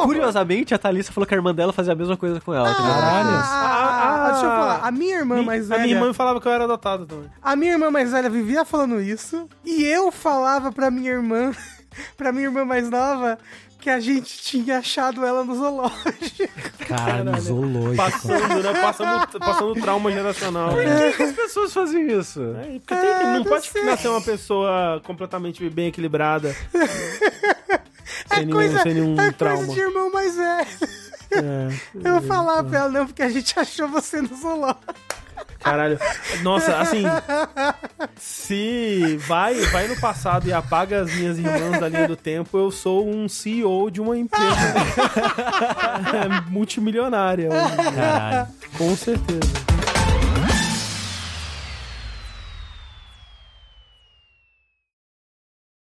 Curiosamente, a Thalissa falou que a irmã dela fazia a mesma coisa com ela. tá Caralho. Ah, ah, deixa eu falar. A minha irmã Mi- mais a velha. minha irmã falava que eu era adotado também. A minha irmã mais velha vivia falando isso. E eu falava pra minha irmã, pra minha irmã mais nova, que a gente tinha achado ela no zoológico. Caralho, zoológico. Passando, né? Passando, passando trauma geracional. Por que, que as pessoas fazem isso? É, porque tem- Ah, não não pode sei. nascer uma pessoa completamente bem equilibrada. É sem, nenhum, coisa, sem nenhum é trauma. coisa de irmão mais velho. É. Eu vou falar pra ela, não, porque a gente achou você no zoológico. Caralho. Nossa, assim. Se vai, vai no passado e apaga as minhas irmãs da linha do tempo, eu sou um CEO de uma empresa multimilionária. Caralho. Com certeza.